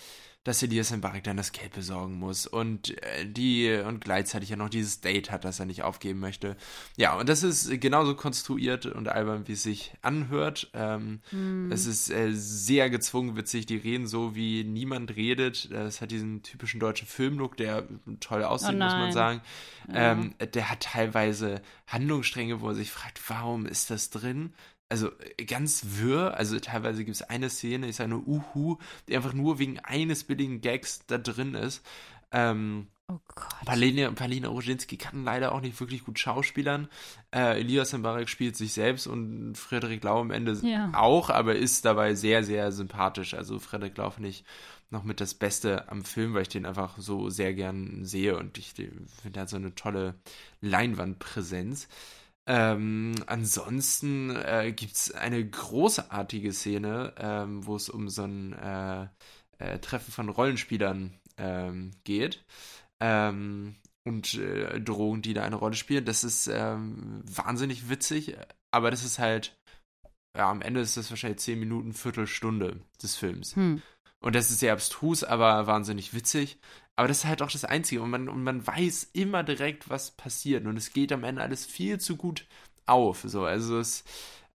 dass Elias Mbarek dann das Geld besorgen muss und äh, die und gleichzeitig ja noch dieses Date hat, das er nicht aufgeben möchte. Ja, und das ist genauso konstruiert und albern, wie es sich anhört. Ähm, mm. Es ist äh, sehr gezwungen witzig, die reden so, wie niemand redet. Das hat diesen typischen deutschen Filmlook, der toll aussieht, oh muss man sagen. Ja. Ähm, der hat teilweise Handlungsstränge, wo er sich fragt, warum ist das drin? Also ganz wirr. Also teilweise gibt es eine Szene, sage nur Uhu, die einfach nur wegen eines billigen Gags da drin ist. Ähm, oh Gott. Palina, Palina Roginski kann leider auch nicht wirklich gut schauspielern. Äh, Elias Mbarek spielt sich selbst und Frederik Lau am Ende ja. auch, aber ist dabei sehr, sehr sympathisch. Also Frederik Lau finde ich noch mit das Beste am Film, weil ich den einfach so sehr gern sehe und ich finde, er hat so eine tolle Leinwandpräsenz. Ähm, ansonsten äh, gibt es eine großartige Szene, ähm, wo es um so ein äh, äh, Treffen von Rollenspielern ähm, geht. Ähm, und äh, Drogen, die da eine Rolle spielen. Das ist ähm, wahnsinnig witzig, aber das ist halt, ja, am Ende ist das wahrscheinlich 10 Minuten, Viertelstunde des Films. Hm. Und das ist sehr abstrus, aber wahnsinnig witzig. Aber das ist halt auch das Einzige. Und man, und man weiß immer direkt, was passiert. Und es geht am Ende alles viel zu gut auf. So, also es,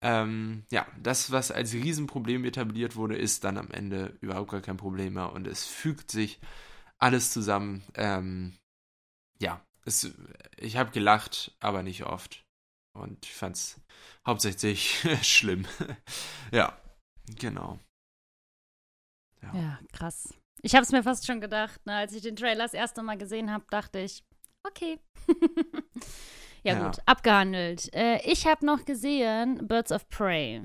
ähm, ja, das, was als Riesenproblem etabliert wurde, ist dann am Ende überhaupt gar kein Problem mehr. Und es fügt sich alles zusammen. Ähm, ja, es, ich habe gelacht, aber nicht oft. Und ich fand es hauptsächlich schlimm. ja, genau. Ja, ja krass. Ich habe es mir fast schon gedacht, ne? als ich den Trailer das erste Mal gesehen habe, dachte ich, okay. ja, ja, gut, abgehandelt. Äh, ich habe noch gesehen Birds of Prey.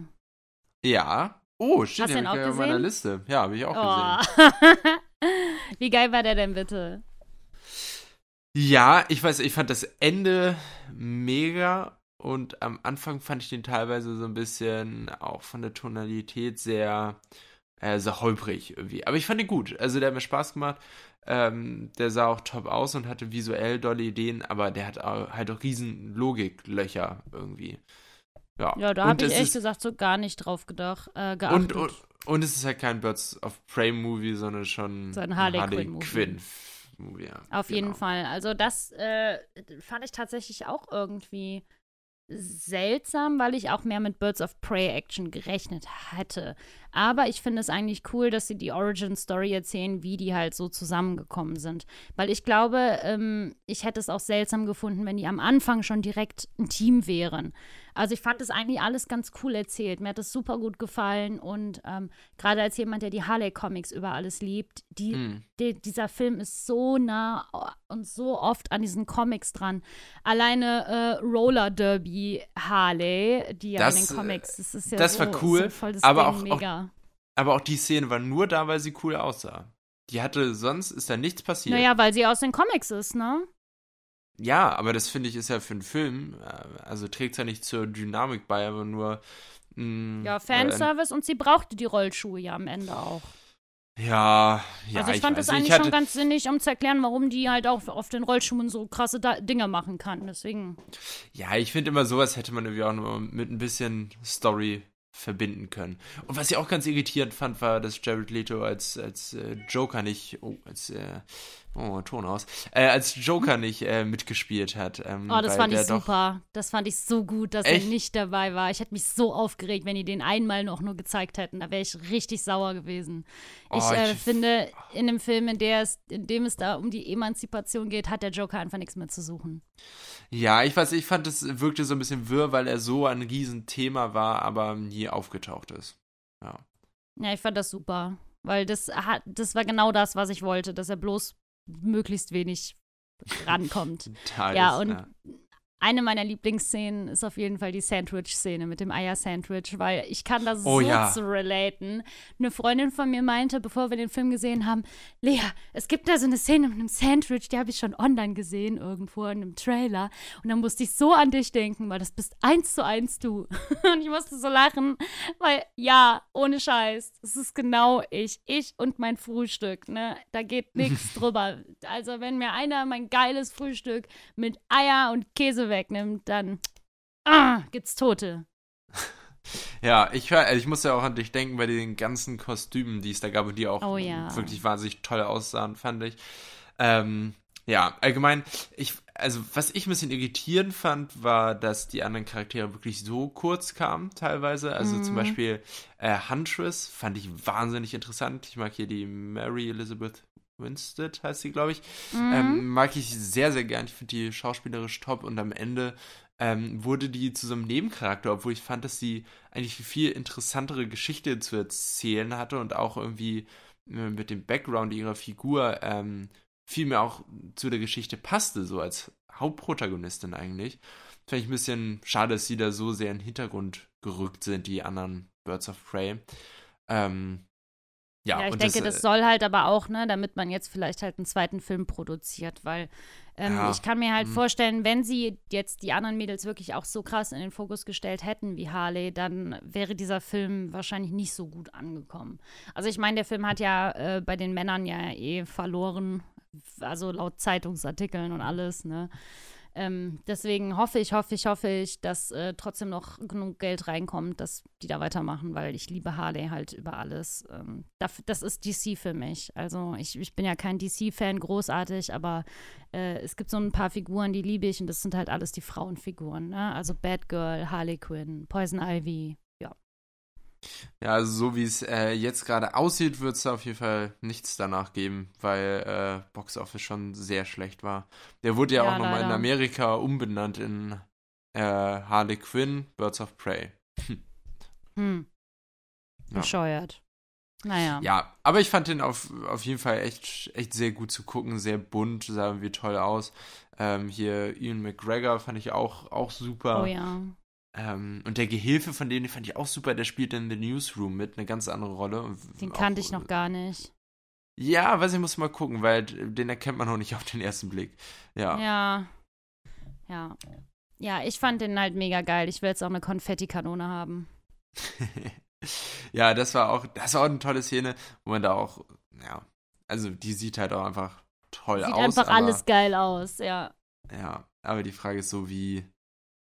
Ja, Oh, steht Hast den ja auch auf meiner gesehen? Liste. Ja, habe ich auch gesehen. Oh. Wie geil war der denn bitte? Ja, ich weiß, ich fand das Ende mega und am Anfang fand ich den teilweise so ein bisschen auch von der Tonalität sehr, äh, sehr holprig irgendwie. Aber ich fand ihn gut. Also der hat mir Spaß gemacht. Ähm, der sah auch top aus und hatte visuell dolle Ideen, aber der hat auch, halt auch riesen Logiklöcher irgendwie. Ja, Ja, da Und habe ich ehrlich gesagt so gar nicht drauf gedacht, äh, Und, geachtet. und, und es ist halt kein Birds of Prey Movie, sondern schon So ein Harley Quinn Movie. Quinn Movie. Ja, Auf genau. jeden Fall. Also das äh, fand ich tatsächlich auch irgendwie seltsam, weil ich auch mehr mit Birds of Prey Action gerechnet hätte. Aber ich finde es eigentlich cool, dass sie die Origin Story erzählen, wie die halt so zusammengekommen sind. Weil ich glaube, ähm, ich hätte es auch seltsam gefunden, wenn die am Anfang schon direkt ein Team wären. Also ich fand es eigentlich alles ganz cool erzählt. Mir hat es super gut gefallen und ähm, gerade als jemand, der die Harley-Comics über alles liebt, die, Hm. die, dieser Film ist so nah und so oft an diesen Comics dran. Alleine äh, Roller Derby Harley, die ja Das, in den Comics, das ist ja das so, war cool, so aber Ding, auch- auch- mega. Aber auch die Szene war nur da, weil sie cool aussah. Die hatte, sonst ist da nichts passiert. Naja, weil sie aus den Comics ist, ne? Ja, aber das finde ich ist ja für einen Film, äh, also trägt ja nicht zur Dynamik bei, aber nur. mh, Ja, weil- Fanservice und sie brauchte die Rollschuhe ja am Ende auch. Ja, ja. also ich, fand weiß das nicht. eigentlich ich hatte, schon ganz sinnig, um zu erklären, warum die halt auch auf den Rollschuhen so krasse da Dinge machen kann. Deswegen. Ja, ich finde immer sowas hätte man irgendwie auch nur mit ein bisschen Story verbinden können. Und was ich auch ganz irritierend fand, war, dass Jared Leto als, als äh, Joker nicht, oh, als, äh, oh, Ton aus, äh, als Joker nicht äh, mitgespielt hat. Ähm, Oh, das fand ich super. Das fand ich so gut, dass Echt? er nicht dabei war. Ich hätte mich so aufgeregt, wenn die den einmal noch nur gezeigt hätten. Da wäre ich richtig sauer gewesen. Ich, Oh, äh, ich- finde, in einem Film, in, der es, in dem es da um die Emanzipation geht, hat der Joker einfach nichts mehr zu suchen. Ja, ich weiß, ich fand, es wirkte so ein bisschen wirr, weil er so ein Riesenthema war, aber nie aufgetaucht ist. Ja. Ja, ich fand das super. Weil das hat, das war genau das, was ich wollte, dass er bloß möglichst wenig rankommt. Da Ja, und ja. Eine meiner Lieblingsszenen ist auf jeden Fall die Sandwich-Szene mit dem Eier-Sandwich, weil ich kann das Oh so ja. zu relaten. Eine Freundin von mir meinte, bevor wir den Film gesehen haben, Lea, es gibt da so eine Szene mit einem Sandwich, die habe ich schon online gesehen, irgendwo in einem Trailer. Und dann musste ich so an dich denken, weil das bist eins zu eins du. Und ich musste so lachen, weil ja, ohne Scheiß, es ist genau ich. Ich und mein Frühstück, ne? Da geht nichts drüber. Also wenn mir einer mein geiles Frühstück mit Eier und Käse wegnimmt, dann ah, gibt's Tote. Ja, ich, hör- also ich muss ja auch an dich denken bei den ganzen Kostümen, die es da gab und die auch Oh ja. wirklich wahnsinnig toll aussahen, fand ich. Ähm, ja, allgemein, ich, also was ich ein bisschen irritierend fand, war, dass die anderen Charaktere wirklich so kurz kamen, teilweise. Also Mhm. zum Beispiel äh, Huntress fand ich wahnsinnig interessant. Ich mag hier die Mary Elizabeth Winstead, heißt sie, glaube ich. Mhm. Ähm, mag ich sehr, sehr gern. Ich finde die schauspielerisch top und am Ende ähm, wurde die zu so einem Nebencharakter, obwohl ich fand, dass sie eigentlich eine viel interessantere Geschichte zu erzählen hatte und auch irgendwie äh, mit dem Background ihrer Figur ähm, viel mehr auch zu der Geschichte passte, so als Hauptprotagonistin eigentlich. Fand ich ein bisschen schade, dass sie da so sehr in den Hintergrund gerückt sind, die anderen Birds of Prey. Ähm, ja, Ja, ich denke, das, äh, soll halt aber auch, ne, damit man jetzt vielleicht halt einen zweiten Film produziert, weil ähm, Ja, ich kann mir halt mhm. vorstellen, wenn sie jetzt die anderen Mädels wirklich auch so krass in den Fokus gestellt hätten wie Harley, dann wäre dieser Film wahrscheinlich nicht so gut angekommen. Also ich meine, der Film hat ja äh, bei den Männern ja eh verloren, also laut Zeitungsartikeln und alles, ne. Ähm, deswegen hoffe ich, hoffe ich, hoffe ich, dass äh, trotzdem noch genug Geld reinkommt, dass die da weitermachen, weil ich liebe Harley halt über alles. Ähm, das, das ist DC für mich. Also ich, ich bin ja kein DC-Fan, großartig, aber äh, es gibt so ein paar Figuren, die liebe ich und das sind halt alles die Frauenfiguren. Ne? Also Batgirl, Harley Quinn, Poison Ivy. Ja. Also so wie es äh, jetzt gerade aussieht, wird es auf jeden Fall nichts danach geben, weil äh, Box Office schon sehr schlecht war. Der wurde ja, Ja, auch nochmal in. Amerika umbenannt in äh, Harley Quinn, Birds of Prey. Hm. Ja. Bescheuert. Naja. Ja, aber ich fand den auf, auf jeden Fall echt, echt sehr gut zu gucken, sehr bunt, sah irgendwie toll aus. Ähm, hier Ian McGregor fand ich auch, auch super. Oh ja. Ähm, und der Gehilfe von denen fand ich auch super, der spielt in The Newsroom mit, eine ganz andere Rolle. Den kannte ich noch gar nicht. Ja, weiß ich, muss mal gucken, weil den erkennt man noch nicht auf den ersten Blick. Ja. Ja. Ja. Ja, ich fand den halt mega geil. Ich will jetzt auch eine Konfettikanone haben. ja, das war auch, das war auch eine tolle Szene, wo man da auch, ja, also die sieht halt auch einfach toll sieht aus. Sieht einfach alles geil aus, ja. Ja, aber die Frage ist so, wie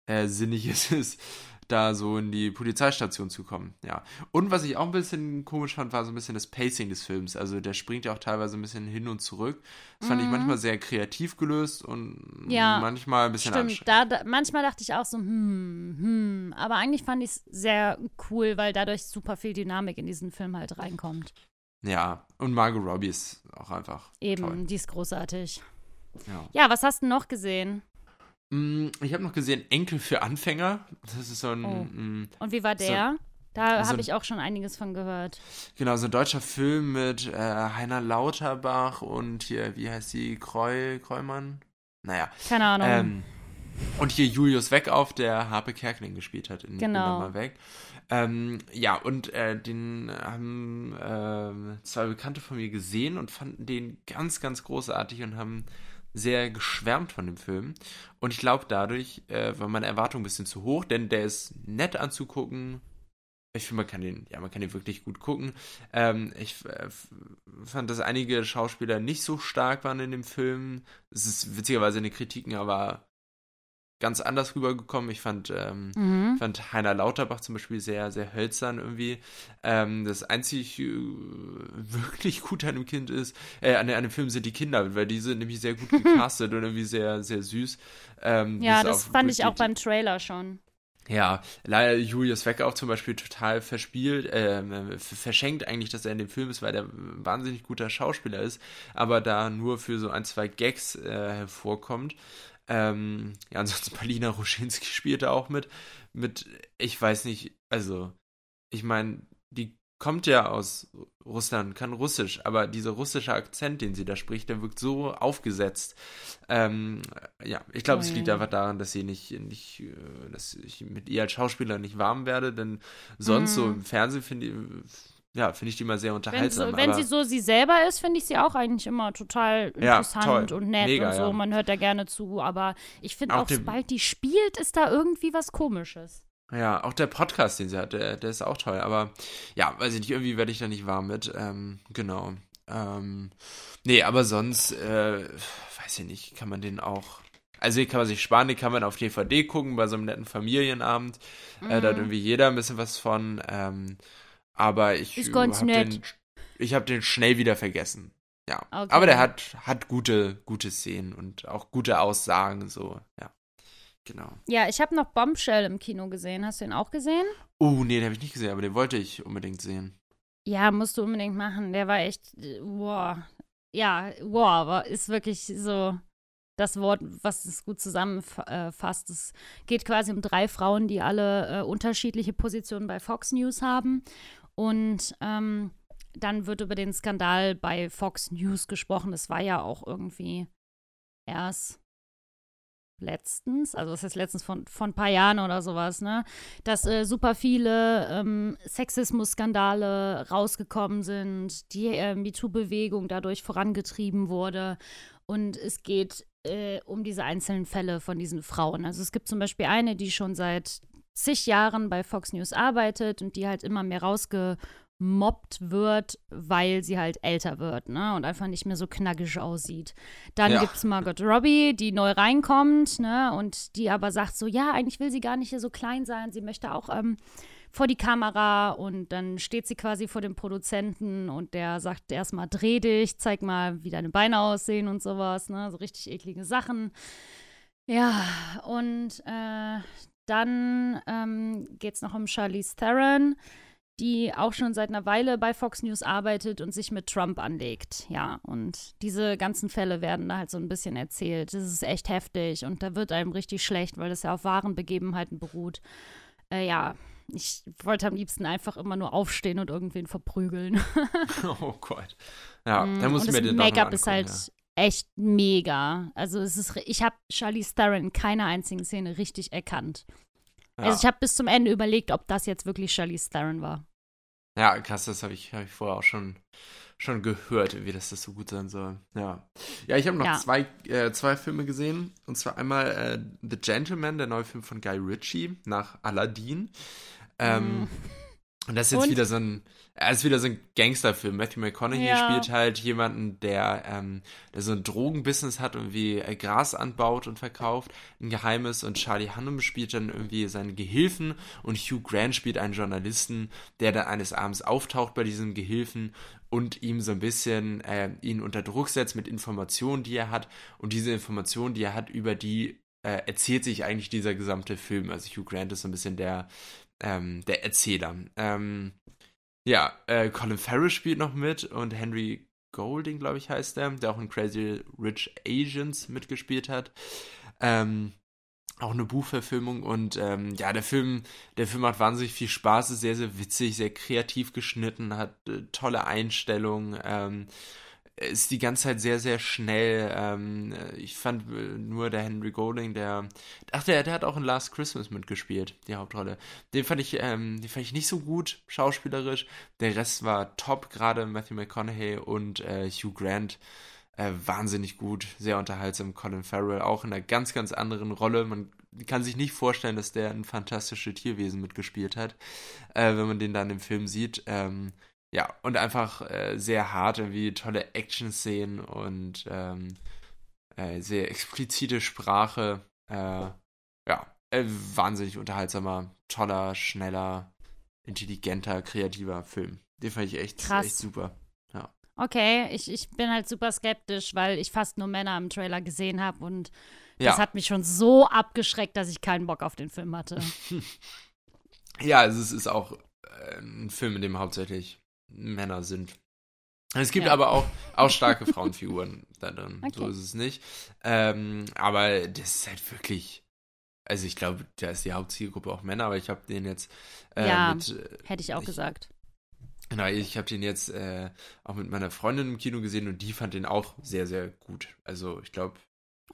äh, sinnig es ist, da so in die Polizeistation zu kommen. Ja. Und was ich auch ein bisschen komisch fand, war so ein bisschen das Pacing des Films. Also der springt ja auch teilweise ein bisschen hin und zurück. Das fand mhm. ich manchmal sehr kreativ gelöst und ja, manchmal ein bisschen stimmt. Da, da, manchmal dachte ich auch so, hm, hm. Aber eigentlich fand ich es sehr cool, weil dadurch super viel Dynamik in diesen Film halt reinkommt. Ja, und Margot Robbie ist auch einfach. Eben, toll. die ist großartig. Ja. ja, was hast du noch gesehen? Mm, ich habe noch gesehen Enkel für Anfänger. Das ist so ein. Oh. Mm, Und wie war der? So, da so habe ich auch schon einiges von gehört. Genau, so ein deutscher Film mit äh, Heiner Lauterbach und hier, wie heißt die? Kreu, Kreumann? Naja. Keine Ahnung. Ähm, und hier Julius Weckauf, der Harpe Kerkeling gespielt hat in genau. mal weg. Ähm, ja, und äh, den haben äh, zwei Bekannte von mir gesehen und fanden den ganz, ganz großartig und haben sehr geschwärmt von dem Film. Und ich glaube, dadurch äh, war meine Erwartung ein bisschen zu hoch, denn der ist nett anzugucken. Ich finde, man kann den, ja, man kann den wirklich gut gucken. Ähm, ich äh, fand, dass einige Schauspieler nicht so stark waren in dem Film. Es ist witzigerweise in den Kritiken aber ganz anders rübergekommen. Ich fand, ähm, mhm. fand Heiner Lauterbach zum Beispiel sehr, sehr hölzern irgendwie. Ähm, das einzig äh, wirklich gut an dem Kind ist, äh, an, an dem Film sind die Kinder, weil die sind nämlich sehr gut gecastet und irgendwie sehr, sehr süß. Ähm, ja, das fand ich auch beim Trailer schon. Ja, leider Julius Wecker auch zum Beispiel total verspielt, äh, verschenkt eigentlich, dass er in dem Film ist, weil der ein wahnsinnig guter Schauspieler ist, aber da nur für so ein, zwei Gags äh, hervorkommt. Ähm, ja, ansonsten Palina Ruschinski spielte auch mit. Mit, ich weiß nicht, also, ich meine, die kommt ja aus Russland, kann Russisch, aber dieser russische Akzent, den sie da spricht, der wirkt so aufgesetzt. Ähm, ja, ich glaube, es liegt einfach daran, dass sie nicht, nicht, äh, dass ich mit ihr als Schauspieler nicht warm werde, denn sonst mm. so im Fernsehen finde ich ja, finde ich die immer sehr unterhaltsam. Wenn, wenn sie so sie selber ist, finde ich sie auch eigentlich immer total interessant ja, und nett Mega, und so. Ja. Man hört da gerne zu, aber ich finde auch, auch sobald die spielt, ist da irgendwie was Komisches. Ja, auch der Podcast, den sie hat, der, der ist auch toll. Aber ja, weiß ich nicht, irgendwie werde ich da nicht warm mit. Ähm, genau. Ähm, nee, aber sonst, äh, weiß ich nicht, kann man den auch. Also, hier kann man sich sparen, den kann man auf DVD gucken, bei so einem netten Familienabend. Mhm. Äh, da hat mhm. irgendwie jeder ein bisschen was von. Ähm, aber ich habe den, ich hab den schnell wieder vergessen. Ja. Okay. Aber der hat, hat gute, gute Szenen und auch gute Aussagen, so, ja. Genau. Ja, ich habe noch Bombshell im Kino gesehen. Hast du den auch gesehen? Oh, nee, den habe ich nicht gesehen, aber den wollte ich unbedingt sehen. Ja, musst du unbedingt machen. Der war echt, wow. Ja, wow, ist wirklich so das Wort, was es gut zusammenfasst. Es geht quasi um drei Frauen, die alle äh, unterschiedliche Positionen bei Fox News haben und ähm, dann wird über den Skandal bei Fox News gesprochen. Das war ja auch irgendwie erst letztens, also das ist letztens von, von ein paar Jahren oder sowas, ne, dass äh, super viele ähm, Sexismus-Skandale rausgekommen sind, die äh, MeToo-Bewegung dadurch vorangetrieben wurde. Und es geht äh, um diese einzelnen Fälle von diesen Frauen. Also es gibt zum Beispiel eine, die schon seit zig Jahren bei Fox News arbeitet und die halt immer mehr rausgemobbt wird, weil sie halt älter wird, ne? Und einfach nicht mehr so knackig aussieht. Dann ja. es Margot Robbie, die neu reinkommt, ne? Und die aber sagt so, ja, eigentlich will sie gar nicht hier so klein sein, sie möchte auch ähm, vor die Kamera und dann steht sie quasi vor dem Produzenten und der sagt erstmal, dreh dich, zeig mal, wie deine Beine aussehen und sowas, ne? So richtig eklige Sachen. Ja, und äh, dann ähm, geht es noch um Charlize Theron, die auch schon seit einer Weile bei Fox News arbeitet und sich mit Trump anlegt. Ja, und diese ganzen Fälle werden da halt so ein bisschen erzählt. Das ist echt heftig und da wird einem richtig schlecht, weil das ja auf wahren Begebenheiten beruht. Äh, ja, ich wollte am liebsten einfach immer nur aufstehen und irgendwen verprügeln. oh Gott. Ja, mm, dann muss ich mir den Make-up ist halt ja echt mega. Also es ist, ich habe Charlize Theron in keiner einzigen Szene richtig erkannt. Ja. Also ich habe bis zum Ende überlegt, ob das jetzt wirklich Charlize Theron war. Ja, krass, das habe ich, hab ich vorher auch schon, schon gehört, wie das, das so gut sein soll. Ja, ja ich habe noch ja. zwei, äh, zwei Filme gesehen. Und zwar einmal äh, The Gentleman, der neue Film von Guy Ritchie nach Aladdin. Ähm, mm. Und das ist jetzt und? wieder so ein, es ist wieder so ein Gangsterfilm. Matthew McConaughey ja. spielt halt jemanden, der, ähm, der so ein Drogenbusiness hat und wie äh, Gras anbaut und verkauft, ein geheimes. Und Charlie Hunnam spielt dann irgendwie seinen Gehilfen und Hugh Grant spielt einen Journalisten, der dann eines Abends auftaucht bei diesem Gehilfen und ihm so ein bisschen äh, ihn unter Druck setzt mit Informationen, die er hat. Und diese Informationen, die er hat, über die äh, erzählt sich eigentlich dieser gesamte Film. Also Hugh Grant ist so ein bisschen der ähm, der Erzähler. Ähm, ja, äh, Colin Farrell spielt noch mit und Henry Golding, glaube ich, heißt der, der auch in Crazy Rich Asians mitgespielt hat. Ähm, auch eine Buchverfilmung und ähm, ja, der Film, der Film hat wahnsinnig viel Spaß, ist sehr, sehr witzig, sehr kreativ geschnitten, hat äh, tolle Einstellungen, ähm, ist die ganze Zeit sehr, sehr schnell. Ähm, ich fand nur der Henry Golding, der. Ach, der, der hat auch in Last Christmas mitgespielt, die Hauptrolle. Den fand ich, ähm, den fand ich nicht so gut, schauspielerisch. Der Rest war top, gerade Matthew McConaughey und äh, Hugh Grant. Äh, wahnsinnig gut, sehr unterhaltsam. Colin Farrell auch in einer ganz, ganz anderen Rolle. Man kann sich nicht vorstellen, dass der ein fantastisches Tierwesen mitgespielt hat, äh, wenn man den dann im Film sieht. Ähm, ja, und einfach äh, sehr hart, irgendwie tolle Action-Szenen und ähm, äh, sehr explizite Sprache. Äh, ja, äh, wahnsinnig unterhaltsamer, toller, schneller, intelligenter, kreativer Film. Den fand ich echt, Krass. echt super. Ja. Okay, ich, ich bin halt super skeptisch, weil ich fast nur Männer im Trailer gesehen habe und das ja. hat mich schon so abgeschreckt, dass ich keinen Bock auf den Film hatte. ja, also es ist auch äh, ein Film, in dem hauptsächlich Männer sind. Es gibt ja. aber auch, auch starke Frauenfiguren da drin. Okay. So ist es nicht. Ähm, aber das ist halt wirklich. Also ich glaube, da ist die Hauptzielgruppe auch Männer, aber ich habe den jetzt äh, ja, mit, äh, hätte ich auch ich, gesagt. Genau, ich habe den jetzt äh, auch mit meiner Freundin im Kino gesehen und die fand den auch sehr, sehr gut. Also ich glaube,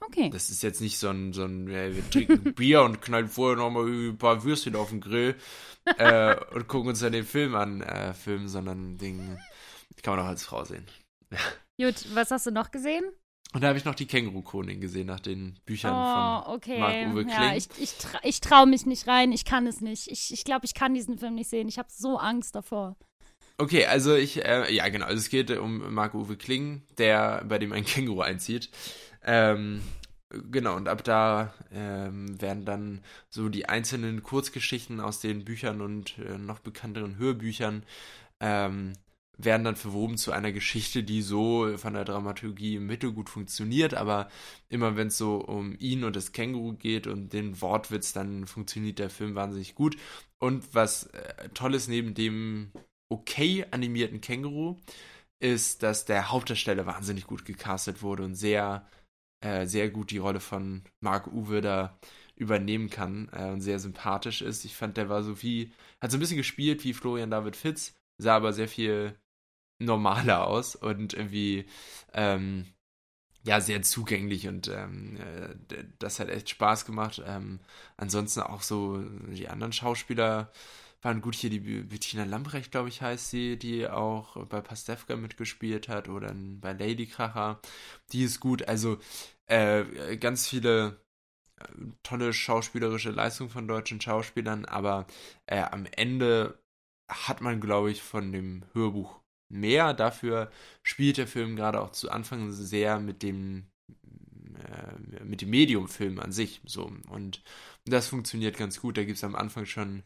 okay. das ist jetzt nicht so ein, so ein ja, wir trinken Bier und knallen vorher nochmal ein paar Würstchen auf den Grill äh, und gucken uns dann den Film an, äh, Film, sondern den kann man auch als Frau sehen. Gut, was hast du noch gesehen? Und da habe ich noch die Känguru-Chronik gesehen, nach den Büchern oh, von okay. Marc-Uwe Kling. Ja, ich, ich, tra ich traue mich nicht rein, ich kann es nicht. Ich, ich glaube, ich kann diesen Film nicht sehen. Ich habe so Angst davor. Okay, also ich, äh, ja genau, also es geht um Marc-Uwe Kling, der, bei dem ein Känguru einzieht. Ähm, genau, und ab da ähm, werden dann so die einzelnen Kurzgeschichten aus den Büchern und äh, noch bekannteren Hörbüchern ähm, werden dann verwoben zu einer Geschichte, die so von der Dramaturgie im Mittel gut funktioniert, aber immer wenn es so um ihn und das Känguru geht und den Wortwitz, dann funktioniert der Film wahnsinnig gut. Und was äh, toll ist neben dem okay animierten Känguru, ist, dass der Hauptdarsteller wahnsinnig gut gecastet wurde und sehr, äh, sehr gut die Rolle von Mark Uwe da übernehmen kann äh, und sehr sympathisch ist. Ich fand, der war so wie, hat so ein bisschen gespielt wie Florian David Fitz, sah aber sehr viel normaler aus und irgendwie ähm, ja sehr zugänglich und ähm, äh, das hat echt Spaß gemacht. Ähm, ansonsten auch so die anderen Schauspieler waren gut hier die Bettina Lambrecht, glaube ich, heißt sie, die auch bei Pastewka mitgespielt hat oder bei Ladykracher. Die ist gut. Also äh, ganz viele äh, tolle schauspielerische Leistungen von deutschen Schauspielern, aber äh, am Ende hat man, glaube ich, von dem Hörbuch mehr. Dafür spielt der Film gerade auch zu Anfang sehr mit dem äh, mit dem Medium-Film an sich so und das funktioniert ganz gut. Da gibt es am Anfang schon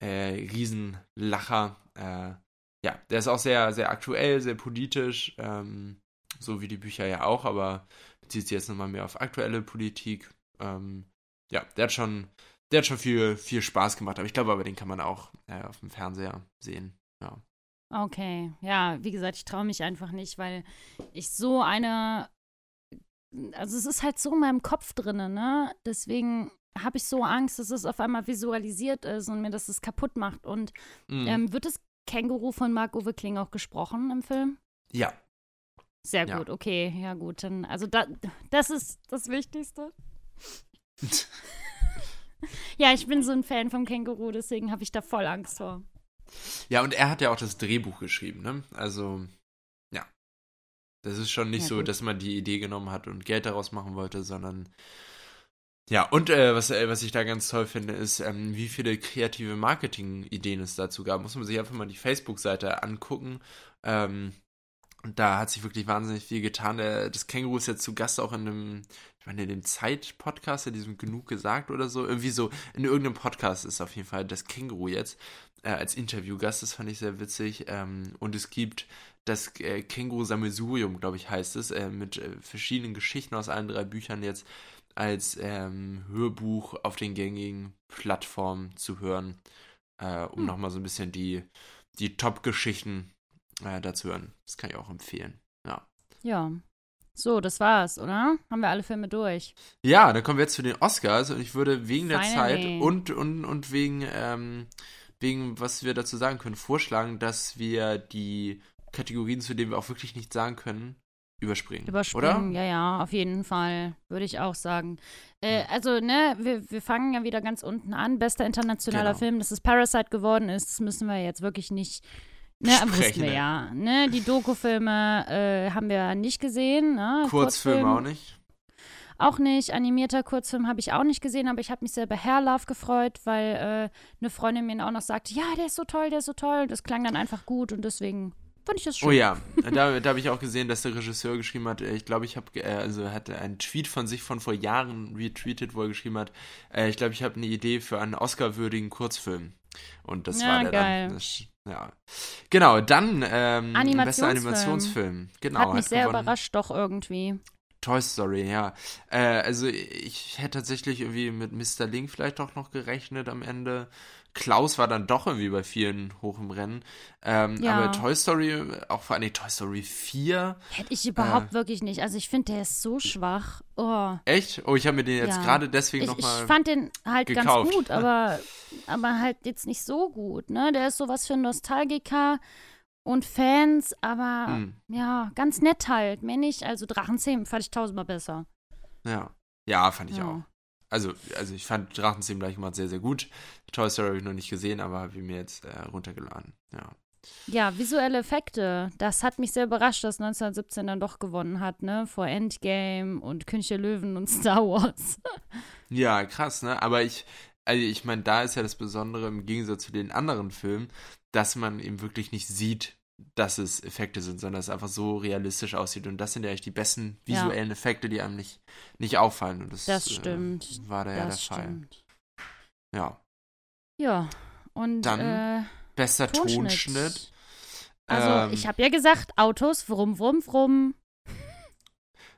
äh, Riesenlacher. Äh, ja, der ist auch sehr, sehr aktuell, sehr politisch, ähm, so wie die Bücher ja auch, aber bezieht sich jetzt nochmal mehr auf aktuelle Politik. Ähm, ja, der hat schon, der hat schon viel, viel Spaß gemacht, aber ich glaube aber, den kann man auch äh, auf dem Fernseher sehen. Ja. Okay, ja, wie gesagt, ich traue mich einfach nicht, weil ich so eine, also es ist halt so in meinem Kopf drin, ne? Deswegen habe ich so Angst, dass es auf einmal visualisiert ist und mir das das kaputt macht. Und mm. ähm, wird das Känguru von Marc-Uwe Kling auch gesprochen im Film? Ja. Sehr gut, ja. okay, ja gut. Dann, also da, das ist das Wichtigste. ja, ich bin so ein Fan vom Känguru, deswegen habe ich da voll Angst vor. Ja, und er hat ja auch das Drehbuch geschrieben, ne? Also, ja. Das ist schon nicht ja, so, gut. dass man die Idee genommen hat und Geld daraus machen wollte, sondern ja, und äh, was, äh, was ich da ganz toll finde, ist, ähm, wie viele kreative Marketing-Ideen es dazu gab. Muss man sich einfach mal die Facebook-Seite angucken. Ähm, da hat sich wirklich wahnsinnig viel getan. Der, das Känguru ist jetzt zu Gast auch in einem, ich meine, in dem Zeit-Podcast, in diesem Genug gesagt oder so. Irgendwie so, in irgendeinem Podcast ist auf jeden Fall das Känguru jetzt äh, als Interviewgast. Das fand ich sehr witzig. Ähm, und es gibt das äh, Känguru-Sammelsurium, glaube ich, heißt es, äh, mit äh, verschiedenen Geschichten aus allen drei Büchern jetzt als ähm, Hörbuch auf den gängigen Plattformen zu hören, äh, um hm. nochmal so ein bisschen die, die Top-Geschichten äh, dazu hören. Das kann ich auch empfehlen. Ja. Ja. So, das war's, oder? Haben wir alle Filme durch? Ja, dann kommen wir jetzt zu den Oscars und ich würde wegen der Finally. Zeit und, und, und wegen, ähm, wegen, was wir dazu sagen können, vorschlagen, dass wir die Kategorien, zu denen wir auch wirklich nichts sagen können, überspringen. Überspringen, oder? ja, ja, auf jeden Fall, würde ich auch sagen. Äh, also, ne, wir, wir fangen ja wieder ganz unten an. Bester internationaler genau. Film, dass es Parasite geworden ist, das müssen wir jetzt wirklich nicht. Ne, wussten wir ja. Ne, die Doku-Filme äh, haben wir nicht gesehen. Ne? Kurzfilme Kurzfilm. auch nicht. Auch nicht. Animierter Kurzfilm habe ich auch nicht gesehen, aber ich habe mich sehr bei Hair Love gefreut, weil äh, eine Freundin mir auch noch sagte, ja, der ist so toll, der ist so toll. Das klang dann einfach gut und deswegen fand ich das schön. Oh ja, da, da habe ich auch gesehen, dass der Regisseur geschrieben hat, äh, ich glaube, ich habe, äh, also er hat einen Tweet von sich von vor Jahren retweetet, wo er geschrieben hat, äh, ich glaube, ich habe eine Idee für einen Oscar-würdigen Kurzfilm. Und das ja, war der geil. dann. Das, ja. Genau, dann ähm, Animationsfilm. bester Animationsfilm. Genau. Hat mich hat sehr gewonnen. überrascht doch irgendwie. Toy Story, ja. Äh, also ich hätte tatsächlich irgendwie mit Mr. Link vielleicht auch noch gerechnet am Ende. Klaus war dann doch irgendwie bei vielen hoch im Rennen. Ähm, ja. Aber Toy Story, auch vor allem Toy Story 4. Hätte ich überhaupt äh, wirklich nicht. Also ich finde, der ist so schwach. Oh. Echt? Oh, ich habe mir den jetzt ja. gerade deswegen nochmal. Ich fand den halt gekauft. ganz gut, aber, aber halt jetzt nicht so gut. Ne? Der ist sowas für Nostalgiker und Fans, aber hm. ja, ganz nett halt. Mehr nicht. Also Drachenzähmen fand ich tausendmal besser. Ja. Ja, fand ich ja. auch. Also, also ich fand Drachenzähmen gleich mal sehr, sehr gut. Toy Story habe ich noch nicht gesehen, aber habe ich mir jetzt äh, runtergeladen. Ja. Ja, visuelle Effekte. Das hat mich sehr überrascht, dass 1917 dann doch gewonnen hat, ne? Vor Endgame und König der Löwen und Star Wars. ja, krass, ne? Aber ich, also ich meine, da ist ja das Besondere im Gegensatz zu den anderen Filmen, dass man eben wirklich nicht sieht, dass es Effekte sind, sondern dass es einfach so realistisch aussieht. Und das sind ja eigentlich die besten visuellen ja. Effekte, die einem nicht, nicht auffallen. Und das, das stimmt. Äh, war da ja der stimmt. Fall. Ja. Ja. Und dann äh, bester Tonschnitt. Tonschnitt. Also, ähm, ich habe ja gesagt, Autos, wrum, wrum, wrum.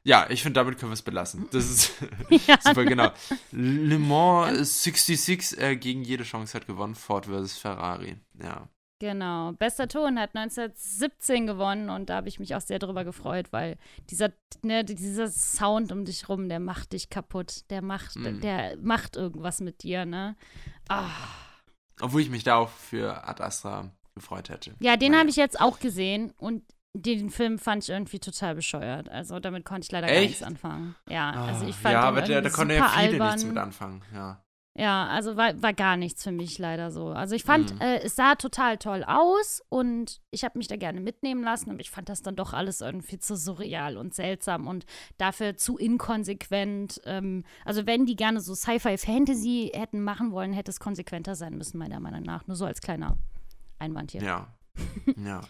Ja, ich finde, damit können wir es belassen. Das ist ja. super, genau. Le Mans 66 äh, gegen jede Chance hat gewonnen, Ford versus Ferrari. Ja. Genau. Bester Ton hat 1917 gewonnen und da habe ich mich auch sehr drüber gefreut, weil dieser, ne, dieser Sound um dich rum, der macht dich kaputt. Der macht, mm. der macht irgendwas mit dir, ne? Ah. Obwohl ich mich da auch für Ad Astra gefreut hätte. Ja, den habe ich jetzt auch gesehen und den Film fand ich irgendwie total bescheuert. Also damit konnte ich leider Echt? gar nichts anfangen. Ja, also ich ah, fand Ja, aber der, da konnte ja viele albern. nichts mit anfangen, ja. Ja, also war, war gar nichts für mich leider so. Also ich fand, mhm. äh, es sah total toll aus und ich habe mich da gerne mitnehmen lassen, aber ich fand das dann doch alles irgendwie zu surreal und seltsam und dafür zu inkonsequent. Ähm, also wenn die gerne so Sci-Fi-Fantasy hätten machen wollen, hätte es konsequenter sein müssen, meiner Meinung nach. Nur so als kleiner Einwand hier. Ja, ja.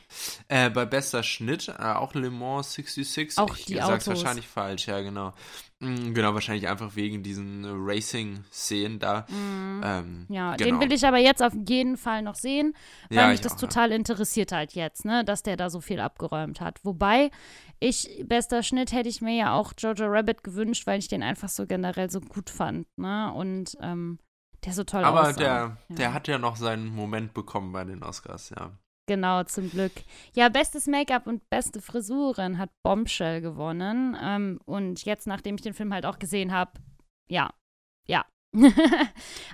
Äh, bei bester Schnitt, äh, auch Le Mans 66. Auch ich die sag's Autos. wahrscheinlich falsch, ja, genau. Mhm, genau, wahrscheinlich einfach wegen diesen Racing-Szenen da. Mhm. Ähm, ja, genau. den will ich aber jetzt auf jeden Fall noch sehen, weil ja, mich das auch, total ja. interessiert halt jetzt, ne, dass der da so viel abgeräumt hat. Wobei ich, bester Schnitt hätte ich mir ja auch Jojo Rabbit gewünscht, weil ich den einfach so generell so gut fand, ne, und ähm, der so toll Aber aussah. der, ja. der hat ja noch seinen Moment bekommen bei den Oscars, ja. Genau, zum Glück. Ja, bestes Make-up und beste Frisuren hat Bombshell gewonnen. Ähm, und jetzt, nachdem ich den Film halt auch gesehen habe, ja, ja.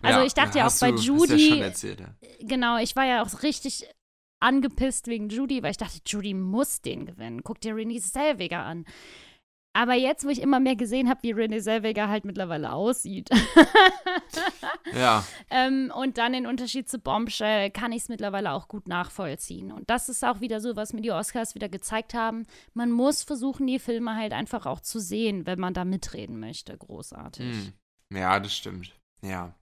also ja, ich dachte ja auch bei du, Judy. Ja erzählt, ja. Genau, ich war ja auch richtig angepisst wegen Judy, weil ich dachte, Judy muss den gewinnen. Guck dir Renée Zellweger an. Aber jetzt, wo ich immer mehr gesehen habe, wie Renee Zellweger halt mittlerweile aussieht. ja. Ähm, und dann den Unterschied zu Bombshell kann ich es mittlerweile auch gut nachvollziehen. Und das ist auch wieder so, was mir die Oscars wieder gezeigt haben. Man muss versuchen, die Filme halt einfach auch zu sehen, wenn man da mitreden möchte. Großartig. Hm. Ja, das stimmt. Ja.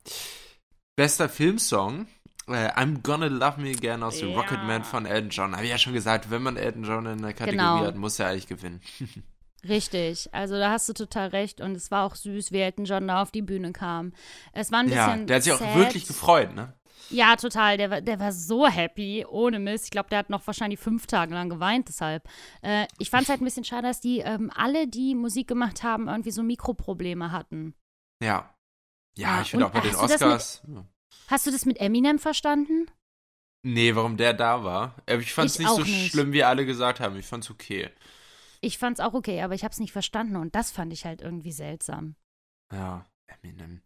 Bester Filmsong. Äh, I'm Gonna Love Me Again aus ja. Rocket Man von Elton John. Habe ich ja schon gesagt, wenn man Elton John in der Kategorie genau. hat, muss er eigentlich gewinnen. Richtig, also da hast du total recht und es war auch süß, wie Elton John da auf die Bühne kam. Es war ein bisschen. Ja, der hat sich sad. auch wirklich gefreut, ne? Ja, total. Der war, der war so happy, ohne Mist. Ich glaube, der hat noch wahrscheinlich fünf Tage lang geweint, deshalb. Äh, ich fand es halt ein bisschen schade, dass die ähm, alle, die Musik gemacht haben, irgendwie so Mikroprobleme hatten. Ja. Ja, ja ich finde auch bei den Oscars. Mit, hast du das mit Eminem verstanden? Nee, warum der da war. Äh, ich fand es nicht so nicht. schlimm, wie alle gesagt haben. Ich fand es okay. Ich fand es auch okay, aber ich habe es nicht verstanden und das fand ich halt irgendwie seltsam. Ja, Eminem.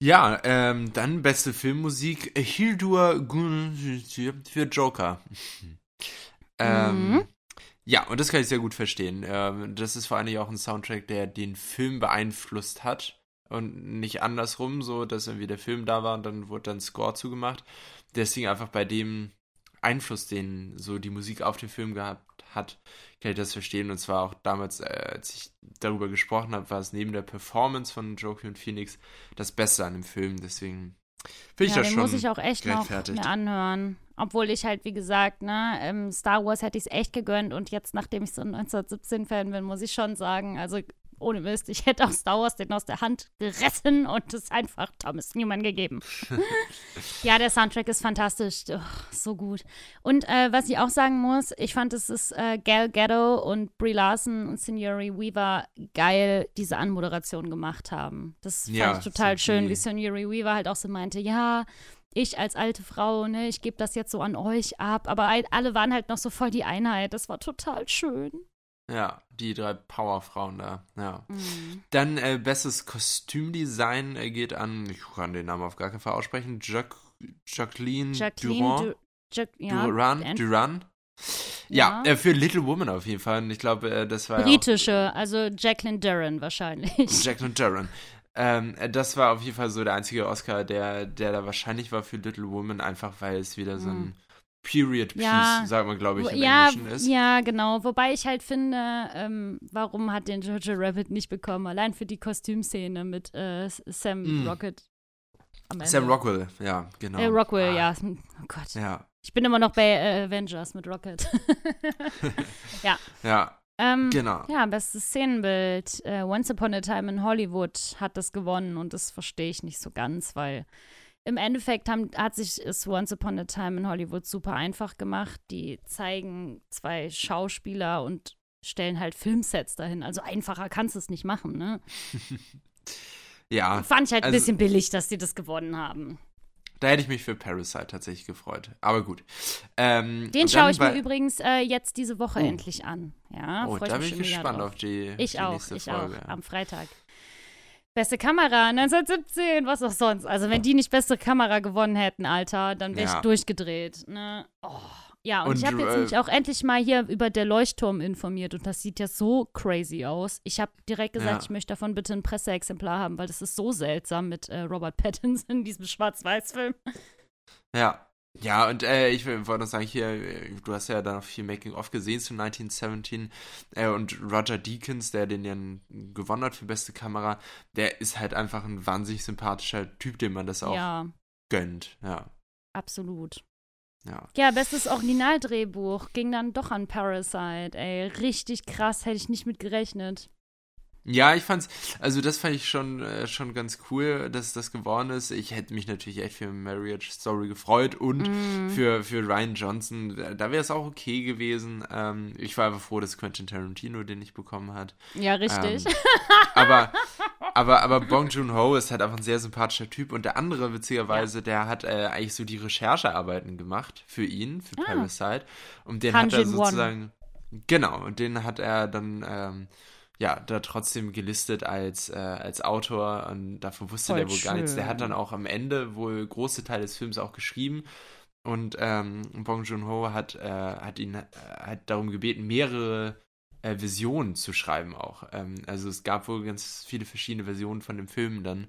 Ja, ähm, dann beste Filmmusik Hildur für Joker. ähm, mhm. Ja, und das kann ich sehr gut verstehen. Ähm, das ist vor allem auch ein Soundtrack, der den Film beeinflusst hat und nicht andersrum, so dass irgendwie der Film da war und dann wurde dann Score zugemacht. Deswegen einfach bei dem Einfluss, den so die Musik auf den Film gehabt hat, kann ich das verstehen. Und zwar auch damals, äh, als ich darüber gesprochen habe, war es neben der Performance von Joaquin Phoenix das Beste an dem Film. Deswegen finde ich ja, das den schon. muss ich auch echt noch mir anhören. Obwohl ich halt, wie gesagt, ne, ähm, Star Wars hätte ich es echt gegönnt und jetzt, nachdem ich so ein 1917-Fan bin, muss ich schon sagen, also ohne Mist, ich hätte auch Star Wars den aus der Hand gerissen und es einfach Thomas Newman gegeben. ja, der Soundtrack ist fantastisch. Oh, so gut. Und äh, was ich auch sagen muss, ich fand, es ist äh, Gal Gadot und Brie Larson und Signori Weaver geil diese Anmoderation gemacht haben. Das fand ja, ich total schön, wie Signori Weaver halt auch so meinte, ja, ich als alte Frau, ne, ich gebe das jetzt so an euch ab. Aber alle waren halt noch so voll die Einheit. Das war total schön. Ja, die drei Powerfrauen da, ja. Mhm. Dann äh, bestes Kostümdesign äh, geht an, ich kann den Namen auf gar keinen Fall aussprechen, Jac Jacqueline, Jacqueline Durand. Du Jac ja, Duran, Duran. Ja, ja. Äh, für Little Woman auf jeden Fall. Und ich glaube, äh, das war. Britische, ja auch, also Jacqueline Duran wahrscheinlich. Jacqueline Duran. Ähm, äh, das war auf jeden Fall so der einzige Oscar, der, der da wahrscheinlich war für Little Woman, einfach weil es wieder so ein mhm. Period Piece, ja, sagt man, glaube ich, im ja, Englischen ist. Ja, genau. Wobei ich halt finde, ähm, warum hat den Jojo Rabbit nicht bekommen? Allein für die Kostümszene mit äh, Sam mm. Rocket. Sam Rockwell, ja, genau. Äh, Rockwell, ah. ja. Oh Gott. Ja. Ich bin immer noch bei äh, Avengers mit Rocket. ja. Ja. Ähm, genau. Ja, bestes Szenenbild. Uh, Once Upon a Time in Hollywood hat das gewonnen und das verstehe ich nicht so ganz, weil im Endeffekt haben, hat sich es Once Upon a Time in Hollywood super einfach gemacht. Die zeigen zwei Schauspieler und stellen halt Filmsets dahin. Also einfacher kannst du es nicht machen, ne? ja. Fand ich halt also, ein bisschen billig, dass die das gewonnen haben. Da hätte ich mich für Parasite tatsächlich gefreut. Aber gut. Ähm, Den schaue ich mir übrigens äh, jetzt diese Woche oh. endlich an. Ja, oh, da bin ich gespannt auf die, ich die auch, nächste ich Folge. Auch, am Freitag. Beste Kamera 1917, was auch sonst. Also wenn die nicht beste Kamera gewonnen hätten, Alter, dann wäre ja. ich durchgedreht. Ne? Oh. Ja, und, und ich habe jetzt mich auch endlich mal hier über der Leuchtturm informiert und das sieht ja so crazy aus. Ich habe direkt gesagt, ja. ich möchte davon bitte ein Presseexemplar haben, weil das ist so seltsam mit äh, Robert Pattinson in diesem Schwarz-Weiß-Film. Ja, ja, und äh, ich wollte noch sagen, hier, du hast ja da noch viel Making-of gesehen zu 1917 äh, und Roger Deakins, der den ja gewonnen hat für beste Kamera, der ist halt einfach ein wahnsinnig sympathischer Typ, dem man das auch ja. gönnt, ja. Absolut. Ja. ja, bestes Originaldrehbuch ging dann doch an Parasite, ey. Richtig krass, hätte ich nicht mit gerechnet. Ja, ich fand's, also das fand ich schon, äh, schon ganz cool, dass das geworden ist. Ich hätte mich natürlich echt für Marriage Story gefreut und mm. für, für Ryan Johnson, da wäre es auch okay gewesen. Ähm, ich war einfach froh, dass Quentin Tarantino den nicht bekommen hat. Ja, richtig. Ähm, aber, aber, aber Bong Joon-ho ist halt einfach ein sehr sympathischer Typ und der andere, witzigerweise, ja. der hat äh, eigentlich so die Recherchearbeiten gemacht für ihn, für ah. Parasite. Und den Han hat er sozusagen, One. genau, und den hat er dann, ähm, ja, da trotzdem gelistet als, äh, als Autor und davon wusste Voll der wohl schön. gar nichts. Der hat dann auch am Ende wohl große Teile des Films auch geschrieben und ähm, Bong Joon-ho hat, äh, hat ihn äh, hat darum gebeten, mehrere äh, Visionen zu schreiben auch. Ähm, also es gab wohl ganz viele verschiedene Versionen von dem Film dann.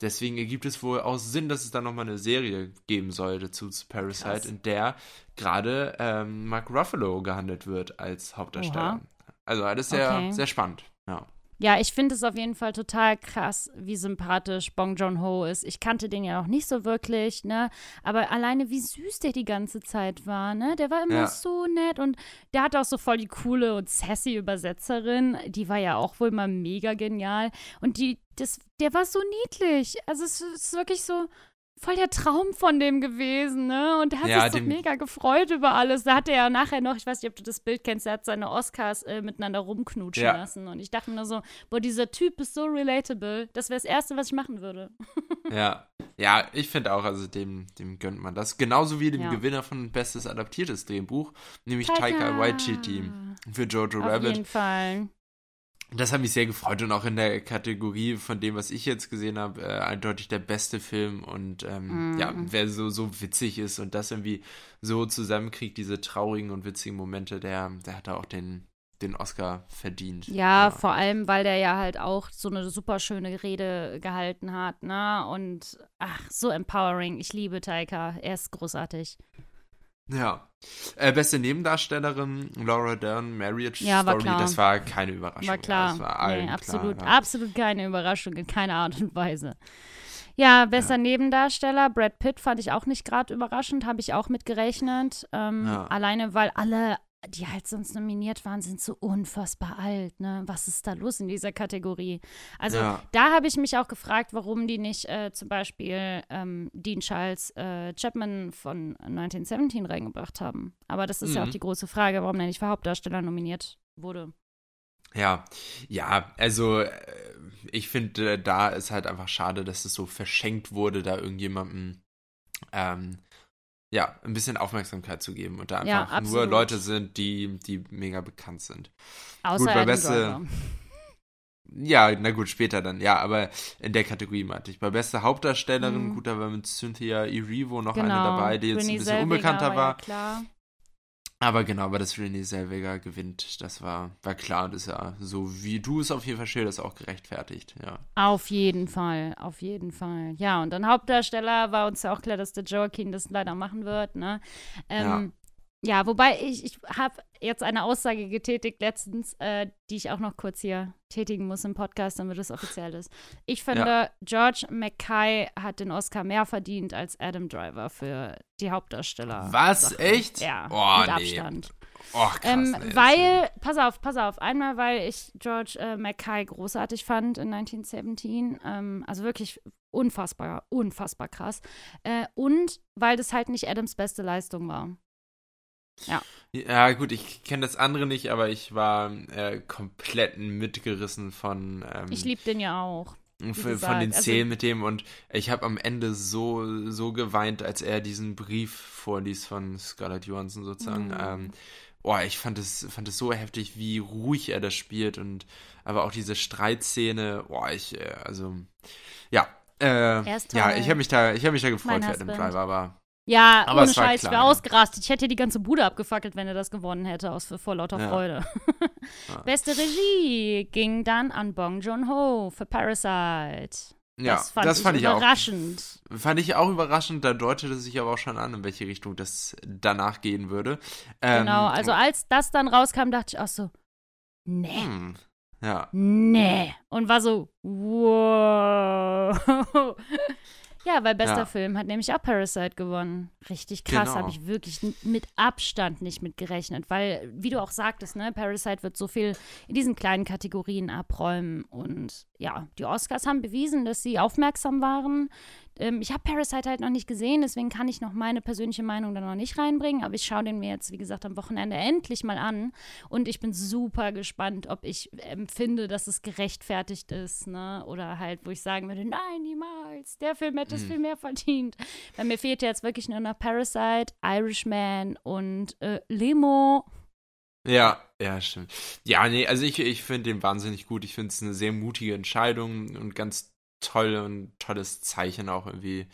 Deswegen ergibt es wohl auch Sinn, dass es da nochmal eine Serie geben sollte zu, zu Parasite, Krass. in der gerade ähm, Mark Ruffalo gehandelt wird als Hauptdarsteller. Oha. Also alles sehr, okay. sehr spannend. Ja. Ja, ich finde es auf jeden Fall total krass, wie sympathisch Bong Joon-ho ist. Ich kannte den ja noch nicht so wirklich, ne? Aber alleine wie süß der die ganze Zeit war, ne? Der war immer ja. so nett und der hat auch so voll die coole und sassy Übersetzerin. Die war ja auch wohl mal mega genial. Und die, das, der war so niedlich. Also es ist wirklich so, voll der Traum von dem gewesen, ne? Und der hat ja, sich so mega gefreut über alles. Da hat er ja nachher noch, ich weiß nicht, ob du das Bild kennst, er hat seine Oscars äh, miteinander rumknutschen ja. lassen. Und ich dachte mir nur so, boah, dieser Typ ist so relatable. Das wäre das Erste, was ich machen würde. ja, ja, ich finde auch, also dem, dem gönnt man das. Genauso wie dem ja. Gewinner von Bestes adaptiertes Drehbuch, nämlich Taika, Taika Waititi für Jojo Auf Rabbit. Auf jeden Fall. Das hat mich sehr gefreut und auch in der Kategorie von dem, was ich jetzt gesehen habe, äh, eindeutig der beste Film und ähm, mm. ja, wer so, so witzig ist und das irgendwie so zusammenkriegt, diese traurigen und witzigen Momente, der, der hat da auch den, den Oscar verdient. Ja, ja, vor allem, weil der ja halt auch so eine super schöne Rede gehalten hat, ne? Und ach, so empowering. Ich liebe Taika. Er ist großartig. Ja. Äh, beste Nebendarstellerin, Laura Dern, Marriage ja, Story, klar. das war keine Überraschung. War klar. Ja, das war nee, absolut, klar, ja. absolut keine Überraschung in keiner Art und Weise. Ja, bester ja. Nebendarsteller, Brad Pitt fand ich auch nicht gerade überraschend, habe ich auch mit gerechnet. Ähm, alleine, weil alle die halt sonst nominiert waren, sind so unfassbar alt. Ne? Was ist da los in dieser Kategorie? Also ja. da habe ich mich auch gefragt, warum die nicht äh, zum Beispiel ähm, Dean Charles äh, Chapman von 1917 reingebracht haben. Aber das ist mhm. ja auch mhm. die große Frage, warum der nicht für Hauptdarsteller nominiert wurde. Ja, ja, also äh, ich finde, da ist halt einfach schade, dass es so verschenkt wurde, da irgendjemandem ähm, ja, ein bisschen Aufmerksamkeit zu geben und da einfach ja, nur Leute sind, die, die mega bekannt sind. Außer gut, bei beste, Ja, na gut, später dann, ja, aber in der Kategorie meinte ich. Bei beste Hauptdarstellerin, mhm. gut, da war mit Cynthia Erivo noch genau. eine dabei, die jetzt Renée ein bisschen Selviger unbekannter war. war. klar. Aber genau, aber dass René Selweger gewinnt, das war, war klar, das ist ja so, wie du es auf jeden Fall schilderst, auch gerechtfertigt, ja. Auf jeden Fall, auf jeden Fall. Ja, und dann Hauptdarsteller war uns ja auch klar, dass der Joaquin das leider machen wird, ne? Ähm, ja, wobei ich, ich habe jetzt eine Aussage getätigt letztens, äh, die ich auch noch kurz hier tätigen muss im Podcast, damit es offiziell ist. Ich finde, ja. George Mackay hat den Oscar mehr verdient als Adam Driver für die Hauptdarsteller. Was? Sache. Echt? Ja, oh, mit nee. Abstand. Oh, krass, ähm, nee, weil, pass auf, pass auf. Einmal, weil ich George äh, Mackay großartig fand in 1917. Ähm, also wirklich unfassbar, unfassbar krass. Äh, und weil das halt nicht Adams beste Leistung war. Ja. Ja, gut, ich kenne das andere nicht, aber ich war äh, komplett mitgerissen von. Ähm, ich liebe den ja auch. Von, den also Szenen also, mit dem und ich habe am Ende so, so geweint, als er diesen Brief vorliest von Scarlett Johansson sozusagen. Mhm. Ähm, oh, ich fand es, fand es so heftig, wie ruhig er das spielt und aber auch diese Streitszene, oh, ich, äh, also, ja. Äh, ja, ich habe mich da, ich habe mich da gefreut für Adam Driver, aber ja, Aber ohne Scheiß, ich wäre ausgerastet. Ich hätte die ganze Bude abgefackelt, wenn er das gewonnen hätte, aus vor lauter ja. Freude. ja. Beste Regie ging dann an Bong Joon-ho für Parasite. Ja, das fand, das fand ich, überraschend. Auch, fand ich auch überraschend. Da deutete sich aber auch schon an, in welche Richtung das danach gehen würde. Ähm, genau, also als das dann rauskam, dachte ich auch so, nee. Hm, ja. Nee. Und war so, wow. Ja, weil bester ja. Film hat nämlich auch Parasite gewonnen. Richtig krass, genau. habe ich wirklich mit Abstand nicht mit gerechnet, weil, wie du auch sagtest, ne, Parasite wird so viel in diesen kleinen Kategorien abräumen und ja, die Oscars haben bewiesen, dass sie aufmerksam waren, ähm, ich habe Parasite halt noch nicht gesehen, deswegen kann ich noch meine persönliche Meinung da noch nicht reinbringen. Aber ich schaue den mir jetzt, wie gesagt, am Wochenende endlich mal an. Und ich bin super gespannt, ob ich empfinde, dass es gerechtfertigt ist. Ne? Oder halt, wo ich sagen würde, nein, niemals, der Film hätte es mhm. viel mehr verdient. Weil mir fehlt jetzt wirklich nur noch Parasite, Irishman und äh, Lemo. Ja, ja, stimmt. Ja, nee, also ich, ich finde den wahnsinnig gut. Ich finde es eine sehr mutige Entscheidung und ganz toll und tolles Zeichen auch irgendwie.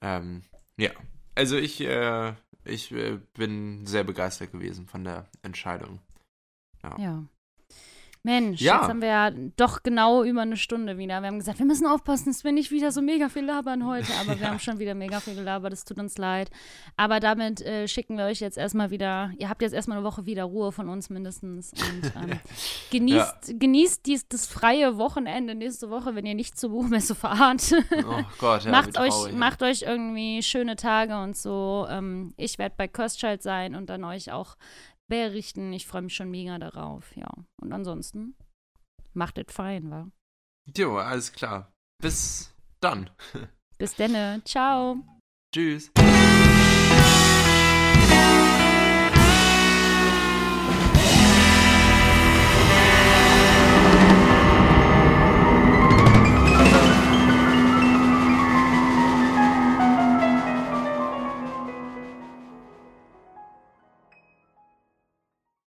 Ähm, ja, also ich, äh, ich äh, bin sehr begeistert gewesen von der Entscheidung. Ja. ja. Mensch, Ja. jetzt haben wir ja doch genau über eine Stunde wieder. Wir haben gesagt, wir müssen aufpassen, dass wir nicht wieder so mega viel labern heute. Aber wir haben schon wieder mega viel gelabert, es tut uns leid. Aber damit äh, schicken wir euch jetzt erstmal wieder, ihr habt jetzt erstmal eine Woche wieder Ruhe von uns mindestens. Und ähm, genießt, genießt dies, das freie Wochenende nächste Woche, wenn ihr nicht zur Buchmesse fahrt. Oh Gott, ja, macht, euch, traurig, ja. macht euch irgendwie schöne Tage und so. Ähm, ich werde bei Köstschalt sein und dann euch auch berichten. Ich freue mich schon mega darauf, ja. Und ansonsten macht es fein, wa? Jo, alles klar. Bis dann. Bis denne. Ciao. Tschüss.